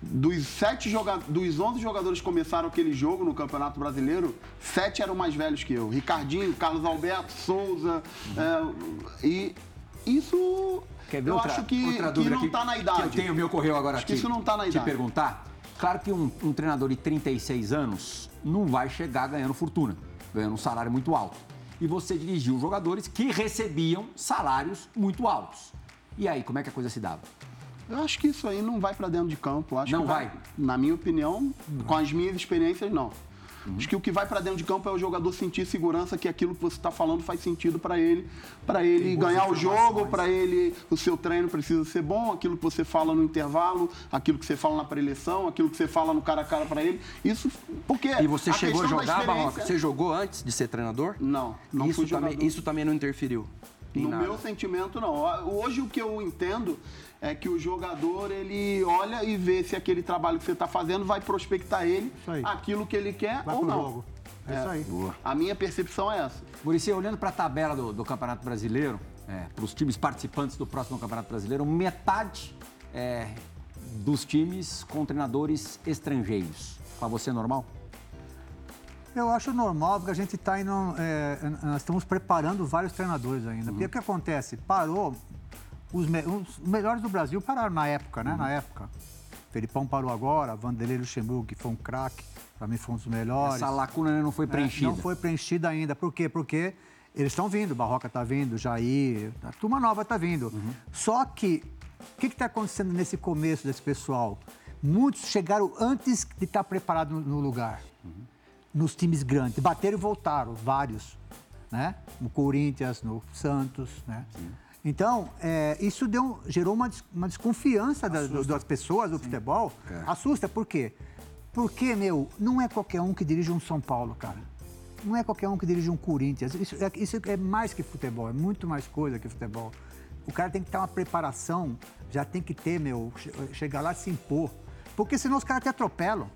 Dos, sete joga... Dos 11 jogadores que começaram aquele jogo no Campeonato Brasileiro, sete eram mais velhos que eu. Ricardinho, Carlos Alberto, Souza. é, E isso Quer ver eu outra, acho que, outra que não que, está na que idade. eu tenho, me ocorreu agora Acho que aqui. isso não tá na Te idade. perguntar. Claro que um, um treinador de 36 anos não vai chegar ganhando fortuna, ganhando um salário muito alto. E você dirigiu jogadores que recebiam salários muito altos. E aí, como é que a coisa se dava? Eu acho que isso aí não vai para dentro de campo. Acho Não que vai? Na minha opinião, com as minhas experiências, não. Acho que o que vai para dentro de campo é o jogador sentir segurança que aquilo que você está falando faz sentido para ele, para ele ganhar o jogo, para ele o seu treino precisa ser bom, aquilo que você fala no intervalo, aquilo que você fala na preleção, aquilo que você fala no cara a cara para ele. Isso porque E você chegou a jogar, Barroca? Você jogou antes de ser treinador? Não, não isso fui também. Isso também não interferiu? No nada. meu sentimento, não. Hoje, o que eu entendo é que o jogador, ele olha e vê se aquele trabalho que você está fazendo vai prospectar ele aquilo que ele quer Vai ou não. jogo. É, isso aí. A minha percepção é essa. Muricy, olhando para a tabela do, do Campeonato Brasileiro, para os times participantes do próximo Campeonato Brasileiro, metade é, dos times com treinadores estrangeiros. Para você é normal? Eu acho normal, porque a gente está indo. é, nós estamos preparando vários treinadores ainda. Porque o que acontece? Parou. Os, me- os melhores do Brasil pararam na época, né? Na época. Felipão parou agora, Vanderlei Luxemburgo, que foi um craque, para mim foi um dos melhores. Essa lacuna não foi É, preenchida. Não foi preenchida ainda. Por quê? Porque eles estão vindo, Barroca está vindo, Jair, a turma nova está vindo. Só que, o que está acontecendo nesse começo desse pessoal? Muitos chegaram antes de estar preparado no, no lugar. Nos times grandes. Bateram e voltaram, vários. Né? No Corinthians, no Santos, né? Então, é, isso deu, gerou uma, uma desconfiança da- do- das pessoas do futebol. Assusta, por quê? Porque, meu, não é qualquer um que dirige um São Paulo, cara. Não é qualquer um que dirige um Corinthians. Isso é, isso é mais que futebol, é muito mais coisa que futebol. O cara tem que ter uma preparação, já tem que ter, meu, che- chegar lá e se impor. Porque senão os caras te atropelam.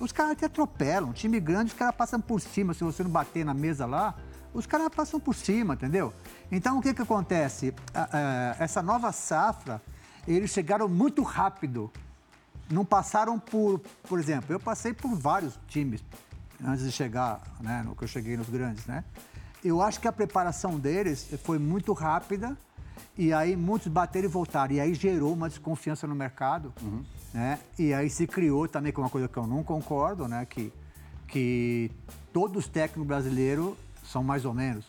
Os caras te atropelam. Time grande, os caras passam por cima. Se você não bater na mesa lá, os caras passam por cima, entendeu? Então, o que, que acontece? essa nova safra, eles chegaram muito rápido. Não passaram por, por exemplo, eu passei por vários times antes de chegar, né, no que eu cheguei nos grandes, né? Eu acho que a preparação deles foi muito rápida e aí muitos bateram e voltaram. E aí gerou uma desconfiança no mercado, uhum. né? E aí se criou também, com uma coisa que eu não concordo, né? Que, que todos os técnicos brasileiros são mais ou menos.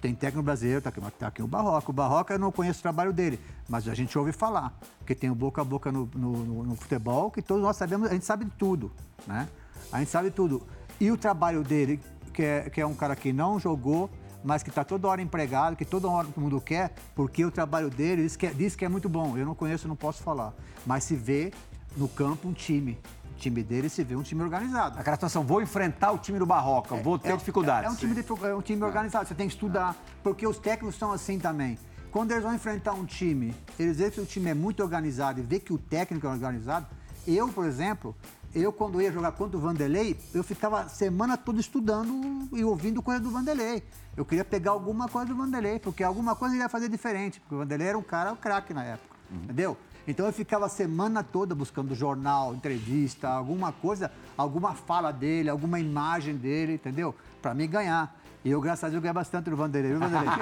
Tem técnico brasileiro, tá aqui, tá aqui o Barroca. O Barroca eu não conheço o trabalho dele, mas a gente ouve falar. Porque tem o boca a boca no, no, no futebol, que todos nós sabemos, a gente sabe de tudo, né? A gente sabe tudo. E o trabalho dele, que é, que é um cara que não jogou, mas que está toda hora empregado, que toda hora todo mundo quer, porque o trabalho dele diz que, é, diz que é muito bom. Eu não conheço, não posso falar. Mas se vê no campo um time time dele se vê um time organizado. Aquela situação, vou enfrentar o time do Barroca, é, vou ter é, dificuldades. É, é, um time de, é um time organizado, você tem que estudar, porque os técnicos são assim também. Quando eles vão enfrentar um time, eles veem que o time é muito organizado e vê que o técnico é organizado. Eu, por exemplo, eu quando ia jogar contra o Vanderlei, eu ficava a semana toda estudando e ouvindo coisa do Vanderlei. Eu queria pegar alguma coisa do Vanderlei, porque alguma coisa ele ia fazer diferente, porque o Vanderlei era um cara, um craque na época, uhum. entendeu? Então eu ficava a semana toda buscando jornal, entrevista, alguma coisa, alguma fala dele, alguma imagem dele, entendeu? Para me ganhar. E eu, graças a Deus, ganhei bastante do Vanderlei, viu, Vanderlei?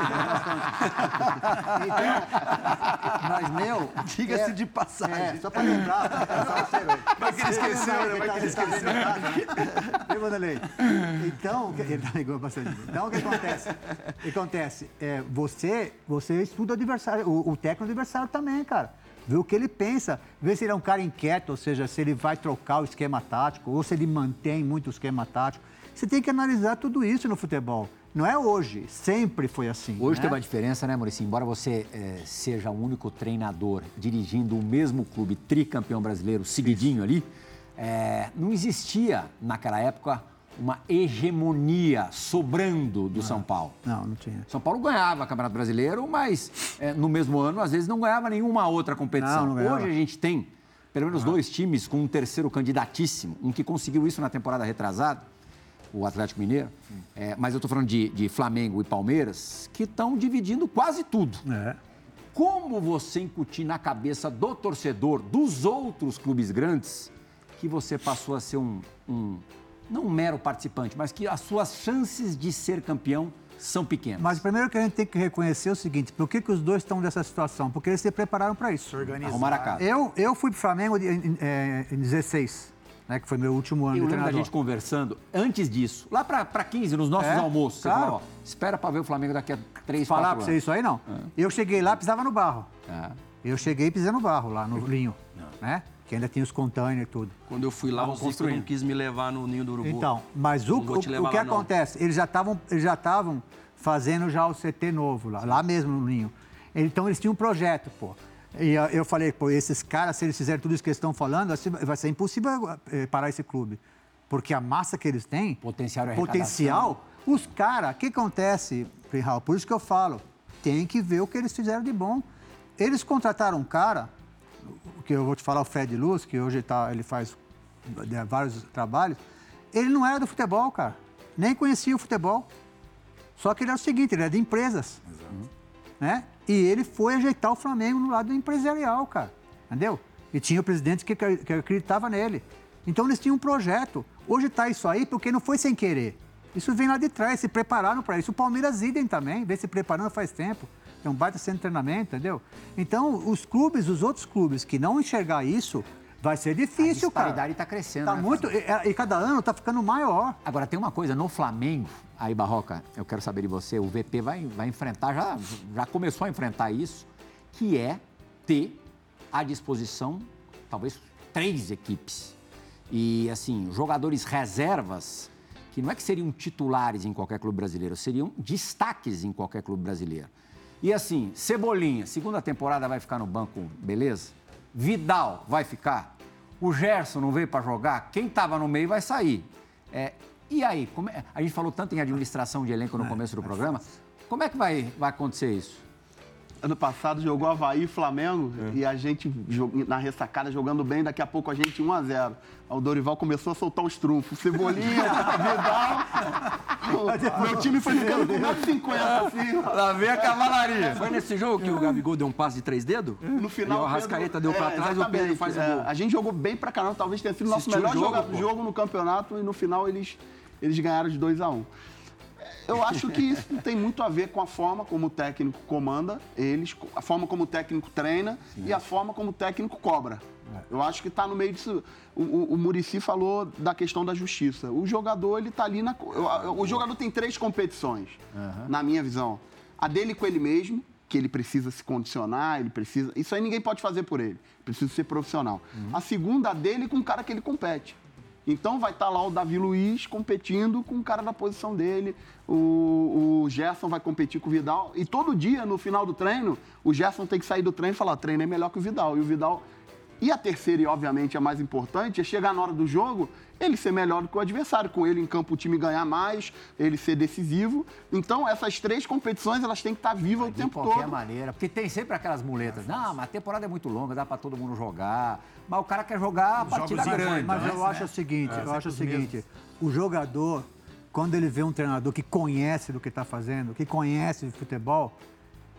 então, mas, meu... Diga-se é, de passagem. É, só para lembrar. Vai que ele esqueceu, né? Vai que ele esqueceu. Viu, Vanderlei? Então, ele tá ligando bastante. Então, o que acontece? O que acontece? É, você, você estuda o adversário, o, o técnico do adversário também, cara ver o que ele pensa, ver se ele é um cara inquieto, ou seja, se ele vai trocar o esquema tático, ou se ele mantém muito o esquema tático. Você tem que analisar tudo isso no futebol. Não é hoje, sempre foi assim. Hoje né? tem uma diferença, né, Maurício? Embora você é, seja o único treinador dirigindo o mesmo clube, tricampeão brasileiro, seguidinho ali, é, não existia naquela época uma hegemonia sobrando do não, São Paulo. Não, não tinha. São Paulo ganhava Campeonato Brasileiro, mas é, no mesmo ano, às vezes, não ganhava nenhuma outra competição. Não, não Hoje a gente tem pelo menos dois times com um terceiro candidatíssimo, um que conseguiu isso na temporada retrasada, o Atlético Mineiro, é, mas eu estou falando de, de, Flamengo e Palmeiras, que estão dividindo quase tudo. É. Como você incutir na cabeça do torcedor dos outros clubes grandes que você passou a ser um, um não um mero participante, mas que as suas chances de ser campeão são pequenas. Mas primeiro que a gente tem que reconhecer é o seguinte, por que, que os dois estão nessa situação? Porque eles se prepararam para isso. Organizar. Arrumar a casa. Eu, eu fui para o Flamengo em, em, em 16, né, que foi meu último ano eu de treinador. da gente conversando, antes disso, lá para 15, nos nossos é, almoços, claro. você falou, ó, espera para ver o Flamengo daqui a 3, Falar 4 anos. para você isso aí, não. É. Eu cheguei lá, pisava no barro. É. Eu cheguei e pisei no barro, lá no linho, né? que ainda tinha os containers e tudo. Quando eu fui lá, o Zico não quis me levar no ninho do urubu. Então, mas o, o, o que lá, acontece? Não. Eles já estavam eles já estavam fazendo já o CT novo lá, lá mesmo no ninho. Então eles tinham um projeto, pô. E eu falei, pô, esses caras, se eles fizerem tudo isso que eles estão falando, vai ser impossível eh, parar esse clube. Porque a massa que eles têm... Potencial Potencial. Os caras, o que acontece, Prihal? Por isso que eu falo, tem que ver o que eles fizeram de bom. Eles contrataram um cara que eu vou te falar, o Fred Luz, que hoje tá, ele faz né, vários trabalhos, ele não era do futebol, cara. Nem conhecia o futebol. Só que ele era o seguinte, ele era de empresas. Exato. Né? E ele foi ajeitar o Flamengo no lado empresarial, cara. Entendeu? E tinha o presidente que, que acreditava nele. Então eles tinham um projeto. Hoje está isso aí porque não foi sem querer. Isso vem lá de trás, se prepararam para isso. O Palmeiras idem também, vem se preparando faz tempo é um baita centro de treinamento, entendeu? Então, os clubes, os outros clubes que não enxergar isso, vai ser difícil, cara. A disparidade está crescendo. Tá né, muito, e, e, cada ano está ficando maior. Agora, tem uma coisa, no Flamengo, aí, Barroca, eu quero saber de você, o VP vai, vai enfrentar, já, já começou a enfrentar isso, que é ter à disposição, talvez, três equipes. E, assim, jogadores reservas, que não é que seriam titulares em qualquer clube brasileiro, seriam destaques em qualquer clube brasileiro. E assim, Cebolinha, segunda temporada vai ficar no banco, beleza? Vidal vai ficar. O Gerson não veio para jogar. Quem estava no meio vai sair. É, e aí, é, a gente falou tanto em administração de elenco no é, começo do programa. Como é que vai, vai acontecer isso? Ano passado jogou Havaí e Flamengo e a gente na ressacada jogando bem, daqui a pouco a gente 1 a 0 o Dorival começou a soltar os trunfos. Cebolinha, Vidal. Meu time foi ficando com 1,50 assim. Lá vem a cavalaria. Foi nesse jogo que o Gabigol deu um passe de três dedos? No final. E o Arrascaeta deu pra trás e o Pedro faz o é, gol. A gente jogou bem pra caramba, talvez tenha sido o nosso Assistiu melhor o jogo, jogo no campeonato e no final eles, eles ganharam de 2 a 1 Eu acho que isso tem muito a ver com a forma como o técnico comanda eles, a forma como o técnico treina e a forma como o técnico cobra. Eu acho que está no meio disso. O, o, o Murici falou da questão da justiça. O jogador, ele tá ali na. O, o jogador tem três competições, na minha visão. A dele com ele mesmo, que ele precisa se condicionar, ele precisa. Isso aí ninguém pode fazer por ele. Precisa ser profissional. A segunda, a dele com o cara que ele compete. Então vai estar lá o Davi Luiz competindo com o cara da posição dele, o, o Gerson vai competir com o Vidal. E todo dia, no final do treino, o Gerson tem que sair do treino e falar: treino é melhor que o Vidal. E o Vidal. E a terceira, e obviamente a mais importante, é chegar na hora do jogo, ele ser melhor do que o adversário. Com ele em campo, o time ganhar mais, ele ser decisivo. Então, essas três competições, elas têm que estar vivas o De tempo qualquer todo. maneira, porque tem sempre aquelas muletas. Não, mas a temporada é muito longa, dá pra todo mundo jogar. Mas o cara quer jogar a partida grande. Mas Né? eu acho o seguinte, eu acho o seguinte, o jogador, quando ele vê um treinador que conhece do que está fazendo, que conhece de futebol,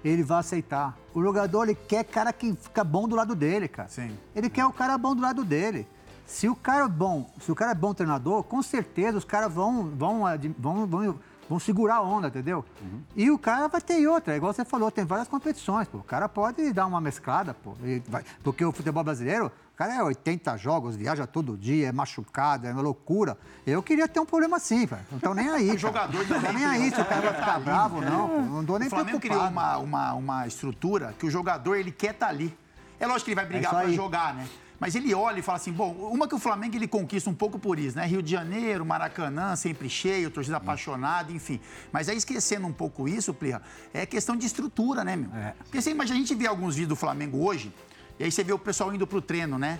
ele vai aceitar. O jogador, ele quer cara que fica bom do lado dele, cara. Sim. Ele quer o cara bom do lado dele. Se o cara é bom, se o cara é bom treinador, com certeza os caras vão, vão, vão, vão, vão segurar a onda, entendeu? E o cara vai ter outra, é igual você falou, tem várias competições, pô. O cara pode dar uma mesclada, pô. vai- porque o futebol brasileiro, o cara é 80 jogos, viaja todo dia, é machucado, é uma loucura. Eu queria ter um problema assim, velho. Não tô nem aí. jogador Não também, nem aí se o cara vai ficar bravo, não. pô. Não tô nem O Flamengo criou uma, uma, uma estrutura que o jogador ele quer estar ali. É lógico que ele vai brigar isso para jogar, né? Mas ele olha e fala assim, bom, uma que o Flamengo ele conquista um pouco por isso, né? Rio de Janeiro, Maracanã, sempre cheio, torcida apaixonada, enfim. Mas aí esquecendo um pouco isso, Plirra, é questão de estrutura, né, meu? É. Porque você imagina, a gente vê alguns vídeos do Flamengo hoje, e aí você vê o pessoal indo pro treino, né?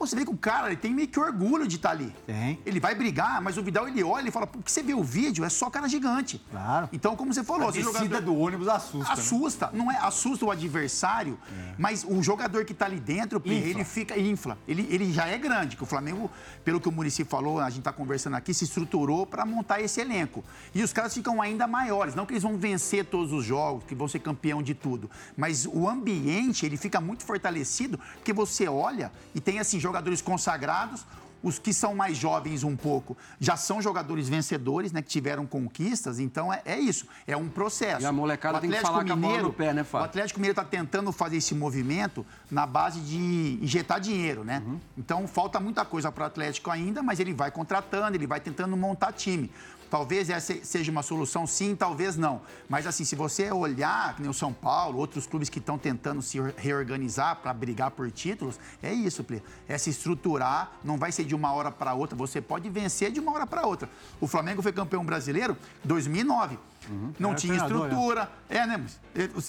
Pô, você vê que o cara ele tem meio que orgulho de estar ali. Tem. Ele vai brigar, mas o Vidal ele olha e fala, porque você vê o vídeo, é só cara gigante. Claro. Então, como você falou, A descida jogador... do ônibus assusta. né? Assusta, não é? Assusta o adversário, mas o jogador que tá ali dentro, Infla. ele fica infla. Ele, ele já é grande, que o Flamengo, pelo que o Murici falou, a gente tá conversando aqui, se estruturou para montar esse elenco. E os caras ficam ainda maiores, não que eles vão vencer todos os jogos, que vão ser campeão de tudo, mas o ambiente, ele fica muito fortalecido, porque você olha e tem assim jogadores consagrados, os que são mais jovens um pouco já são jogadores vencedores, né? Que tiveram conquistas. Então é, é isso. É um processo. E a molecada O tem que falar com a bola Mineiro- no pé, né, Fábio? O Atlético Mineiro está tentando fazer esse movimento na base de injetar dinheiro, né? Uhum. Então falta muita coisa para o Atlético ainda, mas ele vai contratando, ele vai tentando montar time. Talvez essa seja uma solução, sim, talvez não. Mas assim, se você olhar nem o São Paulo, outros clubes que estão tentando se reorganizar para brigar por títulos, é isso, Plê. É se estruturar, não vai ser de uma hora para outra, você pode vencer de uma hora para outra. O Flamengo foi campeão brasileiro 2009. Uhum. Não é tinha estrutura. É, né?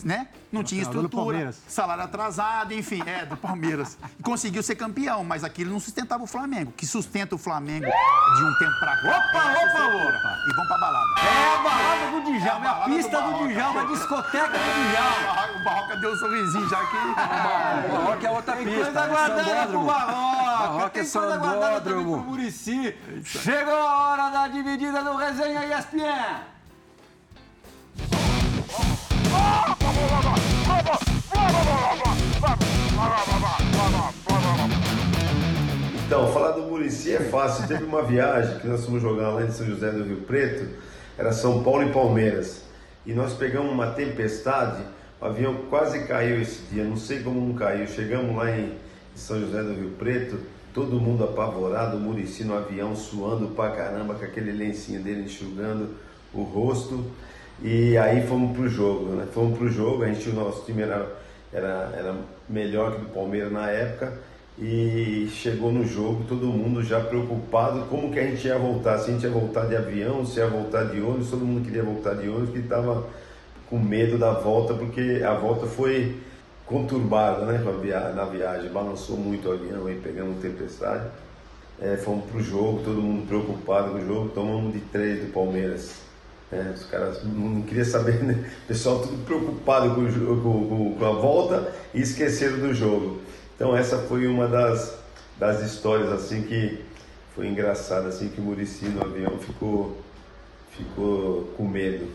né? Não é tinha estrutura. Salário atrasado, enfim, é, do Palmeiras. Conseguiu ser campeão, mas aquilo não sustentava o Flamengo. Que sustenta o Flamengo de um tempo pra cá. Opa, é opa, opa! E vão pra balada. É a balada do Djalma, é a, a pista do, do Djalma, a discoteca do Djalma. O Barroca deu um sorrisinho já que. O Barroca é outra pista. Coisa né? guardada pro Barroca. É Tem coisa guardada também pro Murici. Chegou a hora da dividida do Resenha ESPN. Então, falar do Murici é fácil. Teve uma viagem que nós fomos jogar lá em São José do Rio Preto, era São Paulo e Palmeiras. E nós pegamos uma tempestade, o avião quase caiu esse dia, não sei como não caiu. Chegamos lá em São José do Rio Preto, todo mundo apavorado, o Murici no avião suando pra caramba, com aquele lencinho dele enxugando o rosto. E aí fomos pro jogo, né? Fomos pro jogo, a gente, o nosso time era, era, era melhor que o Palmeiras na época. E chegou no jogo, todo mundo já preocupado como que a gente ia voltar, se a gente ia voltar de avião, se ia voltar de ônibus, todo mundo queria voltar de ônibus, que estava com medo da volta, porque a volta foi conturbada né, na viagem, balançou muito o avião aí, pegamos tempestade. É, fomos pro jogo, todo mundo preocupado com o jogo, tomamos de três do Palmeiras. É, os caras não queriam saber, né? O pessoal tudo preocupado com, com, com, a volta e esqueceram do jogo. Então essa foi uma das, das histórias assim que foi engraçada, assim, que o Murici no avião ficou, ficou com medo.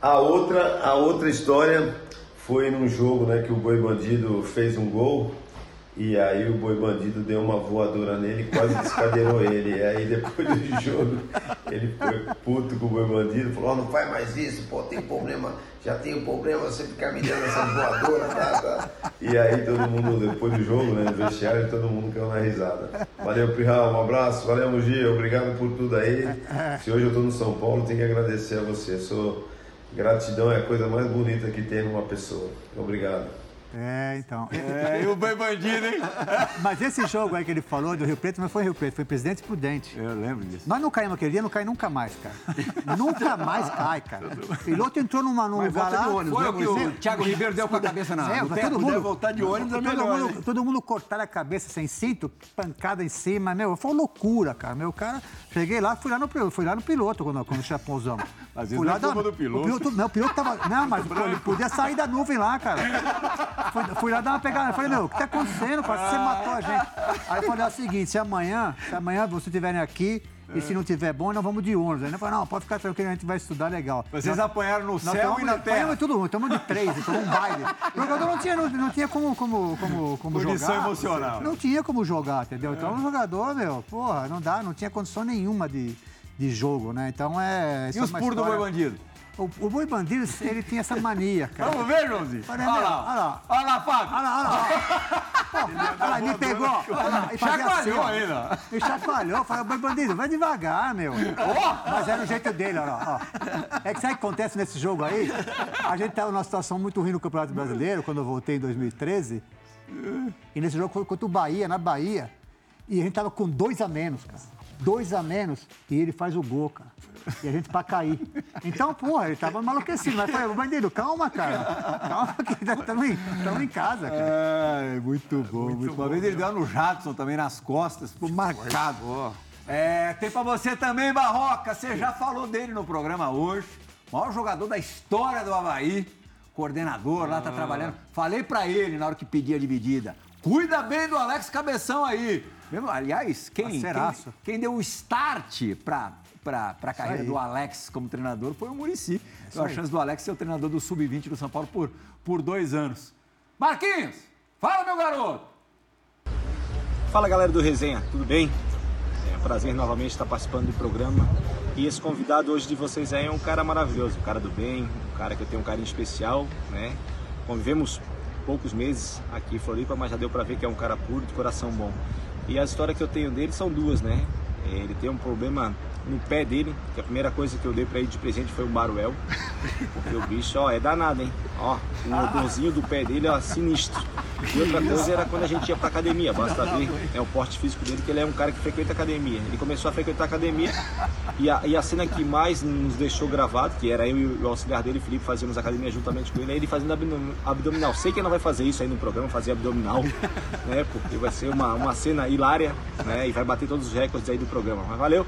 A outra, a outra história foi num jogo né, que o Boi Bandido fez um gol e aí o boi bandido deu uma voadora nele e quase descadeirou ele. E aí depois do jogo, ele foi puto com o boi bandido, falou, oh, não faz mais isso, pô, tem problema, já tem problema, você ficar me dando essa voadora, tá, tá. E aí todo mundo, depois do jogo, né, no vestiário, todo mundo caiu na risada. Valeu, Pirral, um abraço, valeu, Mugi, obrigado por tudo aí. Se hoje eu tô no São Paulo, tenho que agradecer a você. Sou... Gratidão é a coisa mais bonita que tem numa pessoa. Obrigado. É, então. É, e o boi bandido, hein? Mas esse jogo aí que ele falou do Rio Preto não foi Rio Preto, foi Presidente Prudente. Eu lembro disso. Nós não caímos aquele dia, não cai nunca mais, cara. nunca mais cai, cara. O piloto entrou numa, num Mas lugar lá... de ônibus, foi o que o Thiago Ribeiro deu com a cabeça na É, todo mundo, voltar de ônibus é todo melhor, mundo, né? todo mundo cortaram a cabeça sem cinto, pancada em cima, meu, foi uma loucura, cara. Meu cara, cheguei lá, fui lá no, fui lá no piloto quando, quando chapãozão. Às vezes não lá é culpa do piloto. O piloto, não, o piloto tava. Não, mas pô, ele podia sair da nuvem lá, cara. Fui, fui lá dar uma pegada. Eu falei, meu, o que tá acontecendo? Você matou a gente. Aí eu falei é o seguinte: se amanhã, se amanhã vocês estiverem aqui. E se não tiver bom, nós vamos de ônibus. Aí eu falei, não, pode ficar tranquilo, a gente vai estudar legal. Vocês apanharam no Nós céu e na terra. apanhamos mundo, estamos de três, então um baile. O jogador não tinha, não, não tinha como, como, como, como Condição jogar. emocional. Não tinha como jogar, entendeu? Então um jogador, meu, porra, não dá, não tinha condição nenhuma de, de jogo, né? Então é. E é os uma puros do boi bandido? O, o boi bandido, ele tinha essa mania, cara. Vamos ver, Joãozinho? Olha, lá. olha lá. Olha lá, Fábio. Olha lá, olha lá. Olha lá, me pegou. Olha Chacoalhou ó. ainda. Me chacoalhou. Falei, boi bandido, vai devagar, meu. Mas era o jeito dele, olha lá. ó. É que sabe o que acontece nesse jogo aí? A gente tava numa situação muito ruim no Campeonato Brasileiro, quando eu voltei em 2013. E nesse jogo foi contra o Bahia, na Bahia. E a gente tava com dois a menos, cara. Dois a menos. E ele faz o gol, cara. E a gente pra cair. Então, porra, ele tava maluquecido. Mas falei, bandido, calma, cara. Calma, que estamos em, casa, cara. É, muito bom, muito, bom. Uma vez ele deu no Jadson também nas costas, ficou marcado. É, tem pra você também, Barroca. Você já falou dele no programa hoje. Maior jogador da história do Havaí. Coordenador lá, tá trabalhando. Falei pra ele na hora que pedi a dividida. Cuida bem do Alex Cabeção aí. Aliás, quem, quem, quem deu o start pra, pra, pra carreira do Alex como treinador foi o Murici. Deu a chance do Alex ser o treinador do Sub-20 do São Paulo por, por dois anos. Marquinhos, fala, meu garoto. Fala galera do Resenha, tudo bem? É um prazer novamente estar participando do programa. E esse convidado hoje de vocês aí é um cara maravilhoso, um cara do bem, um cara que eu tenho um carinho especial, né? Convivemos poucos meses aqui em Floripa, mas já deu pra ver que é um cara puro, de coração bom. E a história que eu tenho dele são duas, né? Ele tem um problema no pé dele, que a primeira coisa que eu dei pra ele de presente foi um baruel. Porque o bicho, ó, é danado, hein? Ó, o odorzinho do pé dele, ó, sinistro. E outra coisa era quando a gente ia pra academia, basta ver é o porte físico dele, que ele é um cara que frequenta academia. Ele começou a frequentar academia e a, e a cena que mais nos deixou gravado, que era eu e o auxiliar dele, Felipe, fazíamos academia juntamente com ele, é ele fazendo abdom- abdominal. Sei que ele não vai fazer isso aí no programa, fazer abdominal, né? Porque vai ser uma, uma cena hilária, né? E vai bater todos os recordes aí do programa. Mas valeu!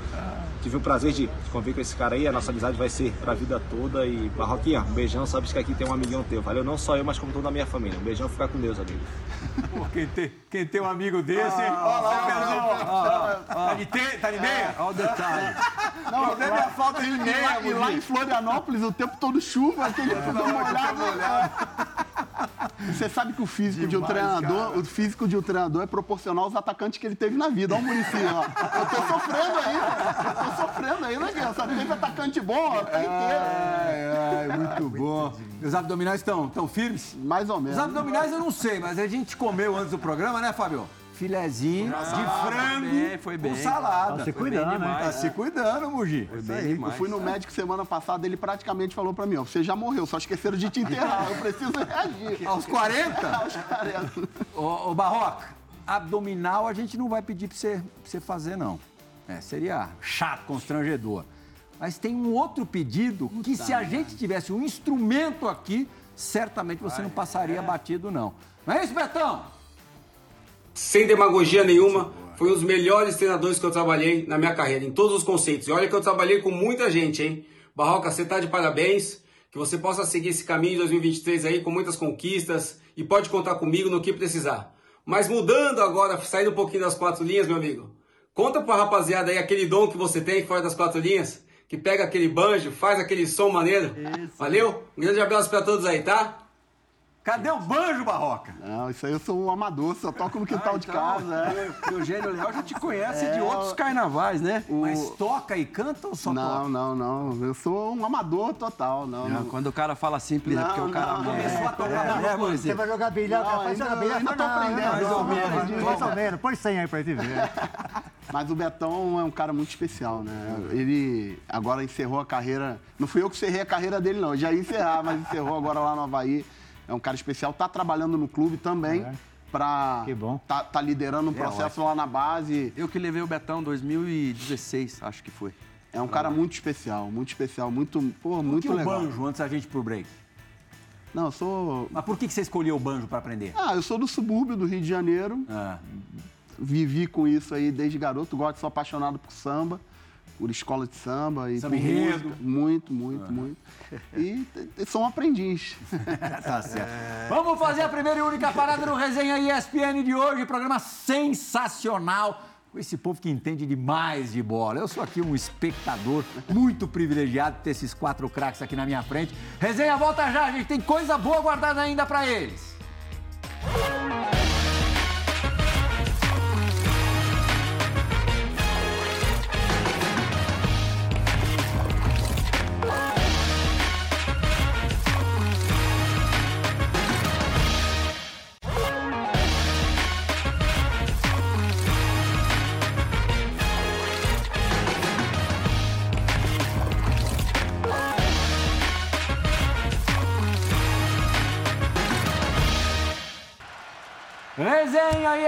Tive o prazer de conviver com esse cara aí, a nossa amizade vai ser pra vida toda. E Barroquinha, um beijão, sabe que aqui tem um amigão teu, valeu? Não só eu, mas como toda a minha família. Um beijão, fica com Deus, amigo. Pô, quem, tem, quem tem um amigo desse, olha lá, Pedrão. Ó, ó, Tá de, te, tá de meia? Olha o detalhe. Não, O problema é a falta de e meia, lá, e lá em Florianópolis, o tempo todo chuva, aquele tudo molhado. Você sabe que o físico de um treinador, o físico de um treinador é proporcional aos atacantes que ele teve na vida. Olha o Muricy lá. Eu tô sofrendo aí. Eu tô sofrendo aí, né, criança? Teve atacante bom, ó, tá inteiro. Ai, ai, muito bom. Os abdominais estão tão firmes? Mais ou Os menos. abdominais eu não sei, mas a gente comeu antes do programa, né, Fábio? Filezinho de frango bem, foi com bem. salada. Tá se cuidando, né? Tá se cuidando, Mugi. Isso aí. Eu fui no médico semana passada, ele praticamente falou pra mim, ó, você já morreu, só esqueceram de te enterrar. Eu preciso reagir. Aos 40? Aos 40. Ô, ô, Barroca, abdominal a gente não vai pedir pra você, pra você fazer, não. É, seria chato, constrangedor. Mas tem um outro pedido que se a gente tivesse um instrumento aqui, certamente você não passaria batido, não. Não é isso, Betão? Sem demagogia nenhuma, foi um dos melhores treinadores que eu trabalhei na minha carreira, em todos os conceitos. E olha que eu trabalhei com muita gente, hein? Barroca, você tá de parabéns. Que você possa seguir esse caminho de 2023 aí com muitas conquistas e pode contar comigo no que precisar. Mas mudando agora, saindo um pouquinho das quatro linhas, meu amigo. Conta pra rapaziada aí aquele dom que você tem fora das quatro linhas, que pega aquele banjo, faz aquele som maneiro. Valeu? Um grande abraço pra todos aí, tá? Cadê o banjo, Barroca? Não, isso aí eu sou um amador, só toco no quintal de casa. É. O Eugênio Leal já te conhece de É, outros carnavais, né? Mas toca e canta ou só Não, toca? não, não. Eu sou um amador total. Não, Não, não. quando o cara fala simples é Não, porque o cara não, começou a tocar. É, É, Você é, vai jogar bilhar, Não, cara, ainda- jogar bilhar. ainda tô Não, não, aprendendo, Mais ou não, menos, não, mais não. ou menos. Põe 100 aí pra gente ver. Mas o Betão é um cara muito especial, né? Ele agora encerrou a carreira. Não fui eu que encerrei a carreira dele, não. Eu já ia encerrar, mas encerrou agora lá no Havaí. É um cara especial, tá trabalhando no clube também. É. Pra Que bom. Tá, tá liderando um processo lá na base. Eu que levei o Betão em 2016, acho que foi. É um cara muito especial, muito especial, muito, pô, Por que muito o legal. banjo antes da gente ir pro break? Não, eu sou. Mas por que que você escolheu o banjo para aprender? Ah, eu sou do subúrbio do Rio de Janeiro. Ah, Vivi com isso aí desde garoto. Gosto, sou apaixonado por samba, por escola de samba e Samba por enredo. música. Muito, muito, muito. E t- t- sou um aprendiz. tá certo. Vamos fazer a primeira e única parada do Resenha ESPN de hoje. Programa sensacional. Com esse povo que entende demais de bola. Eu sou aqui um espectador muito privilegiado de ter esses quatro craques aqui na minha frente. Resenha volta já, a gente tem coisa boa guardada ainda para eles.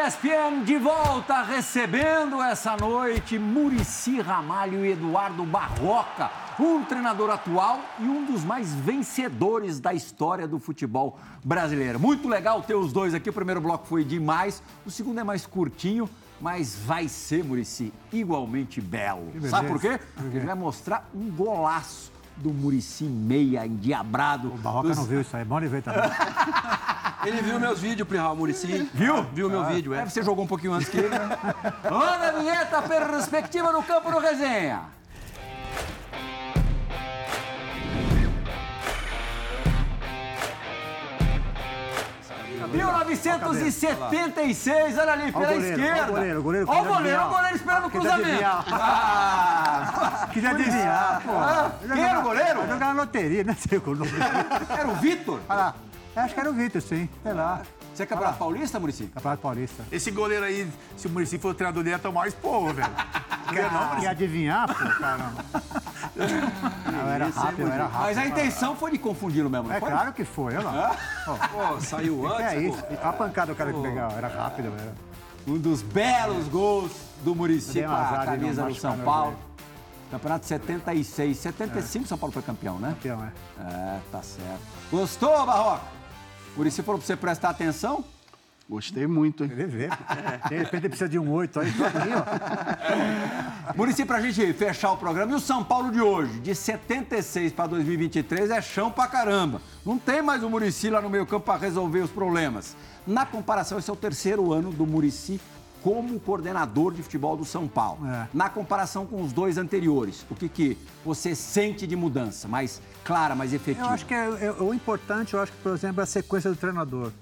ESPN de volta, recebendo essa noite Murici Ramalho e Eduardo Barroca, um treinador atual e um dos mais vencedores da história do futebol brasileiro. Muito legal ter os dois aqui. O primeiro bloco foi demais, o segundo é mais curtinho, mas vai ser, Murici, igualmente belo. Sabe por quê? Porque ele vai mostrar um golaço do Murici meia endiabrado. O Barroca dos- não viu isso aí. Bom ele ver também. Ele viu meus vídeos, Prihal Murici. Viu? Viu meu vídeo, É, é. você jogou um pouquinho antes que ele, né? Roda a vinheta, perspectiva no campo do resenha. ...1976, olha ali, pela goleiro, esquerda. olha o goleiro, o goleiro Olha o goleiro, o goleiro esperando o cruzamento. Ah, Quis adivinhar, pô. Ah, quem era o goleiro? Vai jogar na loteria, né? Sei o nome. Era o Vitor? Olha lá. Acho que era o Vitor, sim. Sei lá. Você é campeonato paulista, Murici? Campeonato Paulista. Esse goleiro aí, se o Muricy for o treinador dele, ia tomar esporro, velho. Quer não, Quer Muricy? adivinhar, pô, caramba. Não, era rápido, era rápido. Mas a intenção foi de confundi-lo mesmo, não É foi? claro que foi, olha lá. Pô, saiu antes. É isso. A pancada o cara que pegava, era rápido, era. Um dos belos gols do Murici com a camisa do São meu Paulo. Campeonato 76. 75 São Paulo foi campeão, né? Campeão, é. É, tá certo. Gostou, Barroca? Murici falou pra você prestar atenção? Gostei muito, hein? Ele vê. De repente ele precisa de um oito aí, todinho, ó. Murici, pra gente fechar o programa, e o São Paulo de hoje, de 76 para 2023, é chão pra caramba. Não tem mais o Murici lá no meio campo para resolver os problemas. Na comparação, esse é o terceiro ano do Murici como coordenador de futebol do São Paulo. É. Na comparação com os dois anteriores, o que, que você sente de mudança? Mais clara, mais efetiva? Eu acho que é, é- o importante, eu acho que, por exemplo, é a sequência do treinador.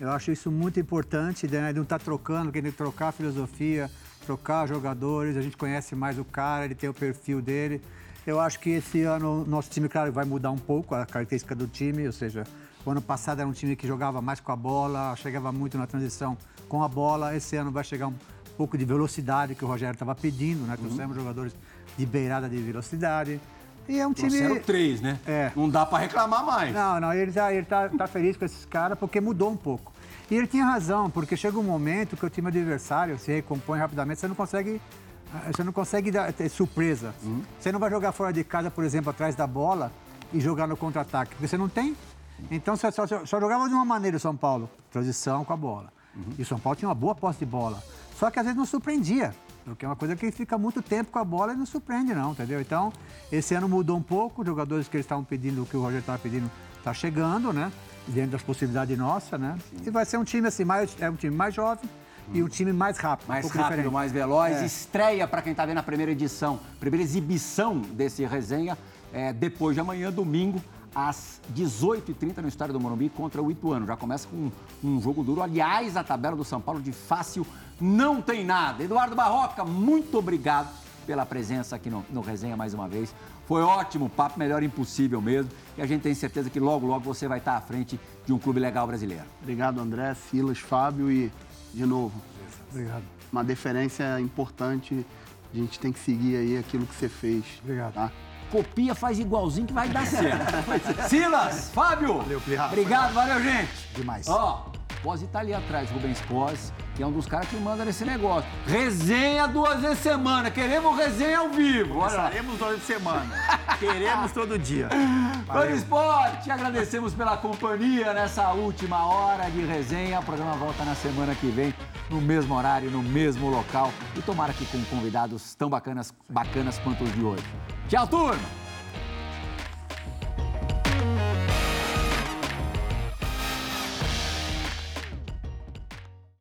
Eu acho isso muito importante, né? Não estar trocando, querer trocar a filosofia, trocar jogadores, a gente conhece mais o cara, ele tem o perfil dele. Eu acho que esse ano o nosso time, claro, vai mudar um pouco a característica do time, ou seja, o ano passado era um time que jogava mais com a bola, chegava muito na transição com a bola. Esse ano vai chegar um pouco de velocidade que o Rogério estava pedindo, né? Trouxemos jogadores de beirada de velocidade. E é um time. Trouxeram três, né? É. Não dá para reclamar mais. Não, não, ele tá, ele tá, tá feliz com esses caras porque mudou um pouco. E ele tinha razão, porque chega um momento que o time adversário se recompõe rapidamente, você não consegue. Você não consegue dar, ter surpresa. Você não vai jogar fora de casa, por exemplo, atrás da bola e jogar no contra-ataque, porque você não tem. Então só, só, só jogava de uma maneira o São Paulo, transição com a bola. E o São Paulo tinha uma boa posse de bola. Só que às vezes não surpreendia. Porque é uma coisa que fica muito tempo com a bola e não surpreende, não, entendeu? Então, esse ano mudou um pouco, os jogadores que eles estavam pedindo, o que o Roger estava pedindo, está chegando, né? Dentro das possibilidades nossas, né? E vai ser um time assim, mais, é um time mais jovem e um time mais rápido. Mais um rápido, diferente. mais veloz. É. Estreia para quem está vendo a primeira edição, primeira exibição desse resenha, é, depois de amanhã, domingo, às 18h30 no Estádio do Morumbi contra o Ituano. Já começa com um, jogo duro. Aliás, a tabela do São Paulo de fácil não tem nada. Eduardo Barroca, muito obrigado pela presença aqui no, no Resenha mais uma vez. Foi ótimo, papo melhor impossível mesmo. E a gente tem certeza que logo, logo você vai estar à frente de um clube legal brasileiro. Obrigado, André, Silas, Fábio e, de novo, Obrigado. uma deferência importante. A gente tem que seguir aí aquilo que você fez. Obrigado. Tá? Copia, faz igualzinho que vai dar certo. Silas, Fábio. Valeu, Plirra. Obrigado, valeu, gente. Demais. Ó, Pose tá ali atrás, Rubens Pose, que é um dos caras que manda nesse negócio. Resenha duas vezes semana. Queremos resenha ao vivo. Lá. Estaremos toda semana. Queremos todo dia. Band Esporte, te agradecemos pela companhia nessa última hora de resenha. O programa volta na semana que vem, no mesmo horário, no mesmo local. E tomara que com convidados tão bacanas, bacanas quanto os de hoje. Tchau, turma!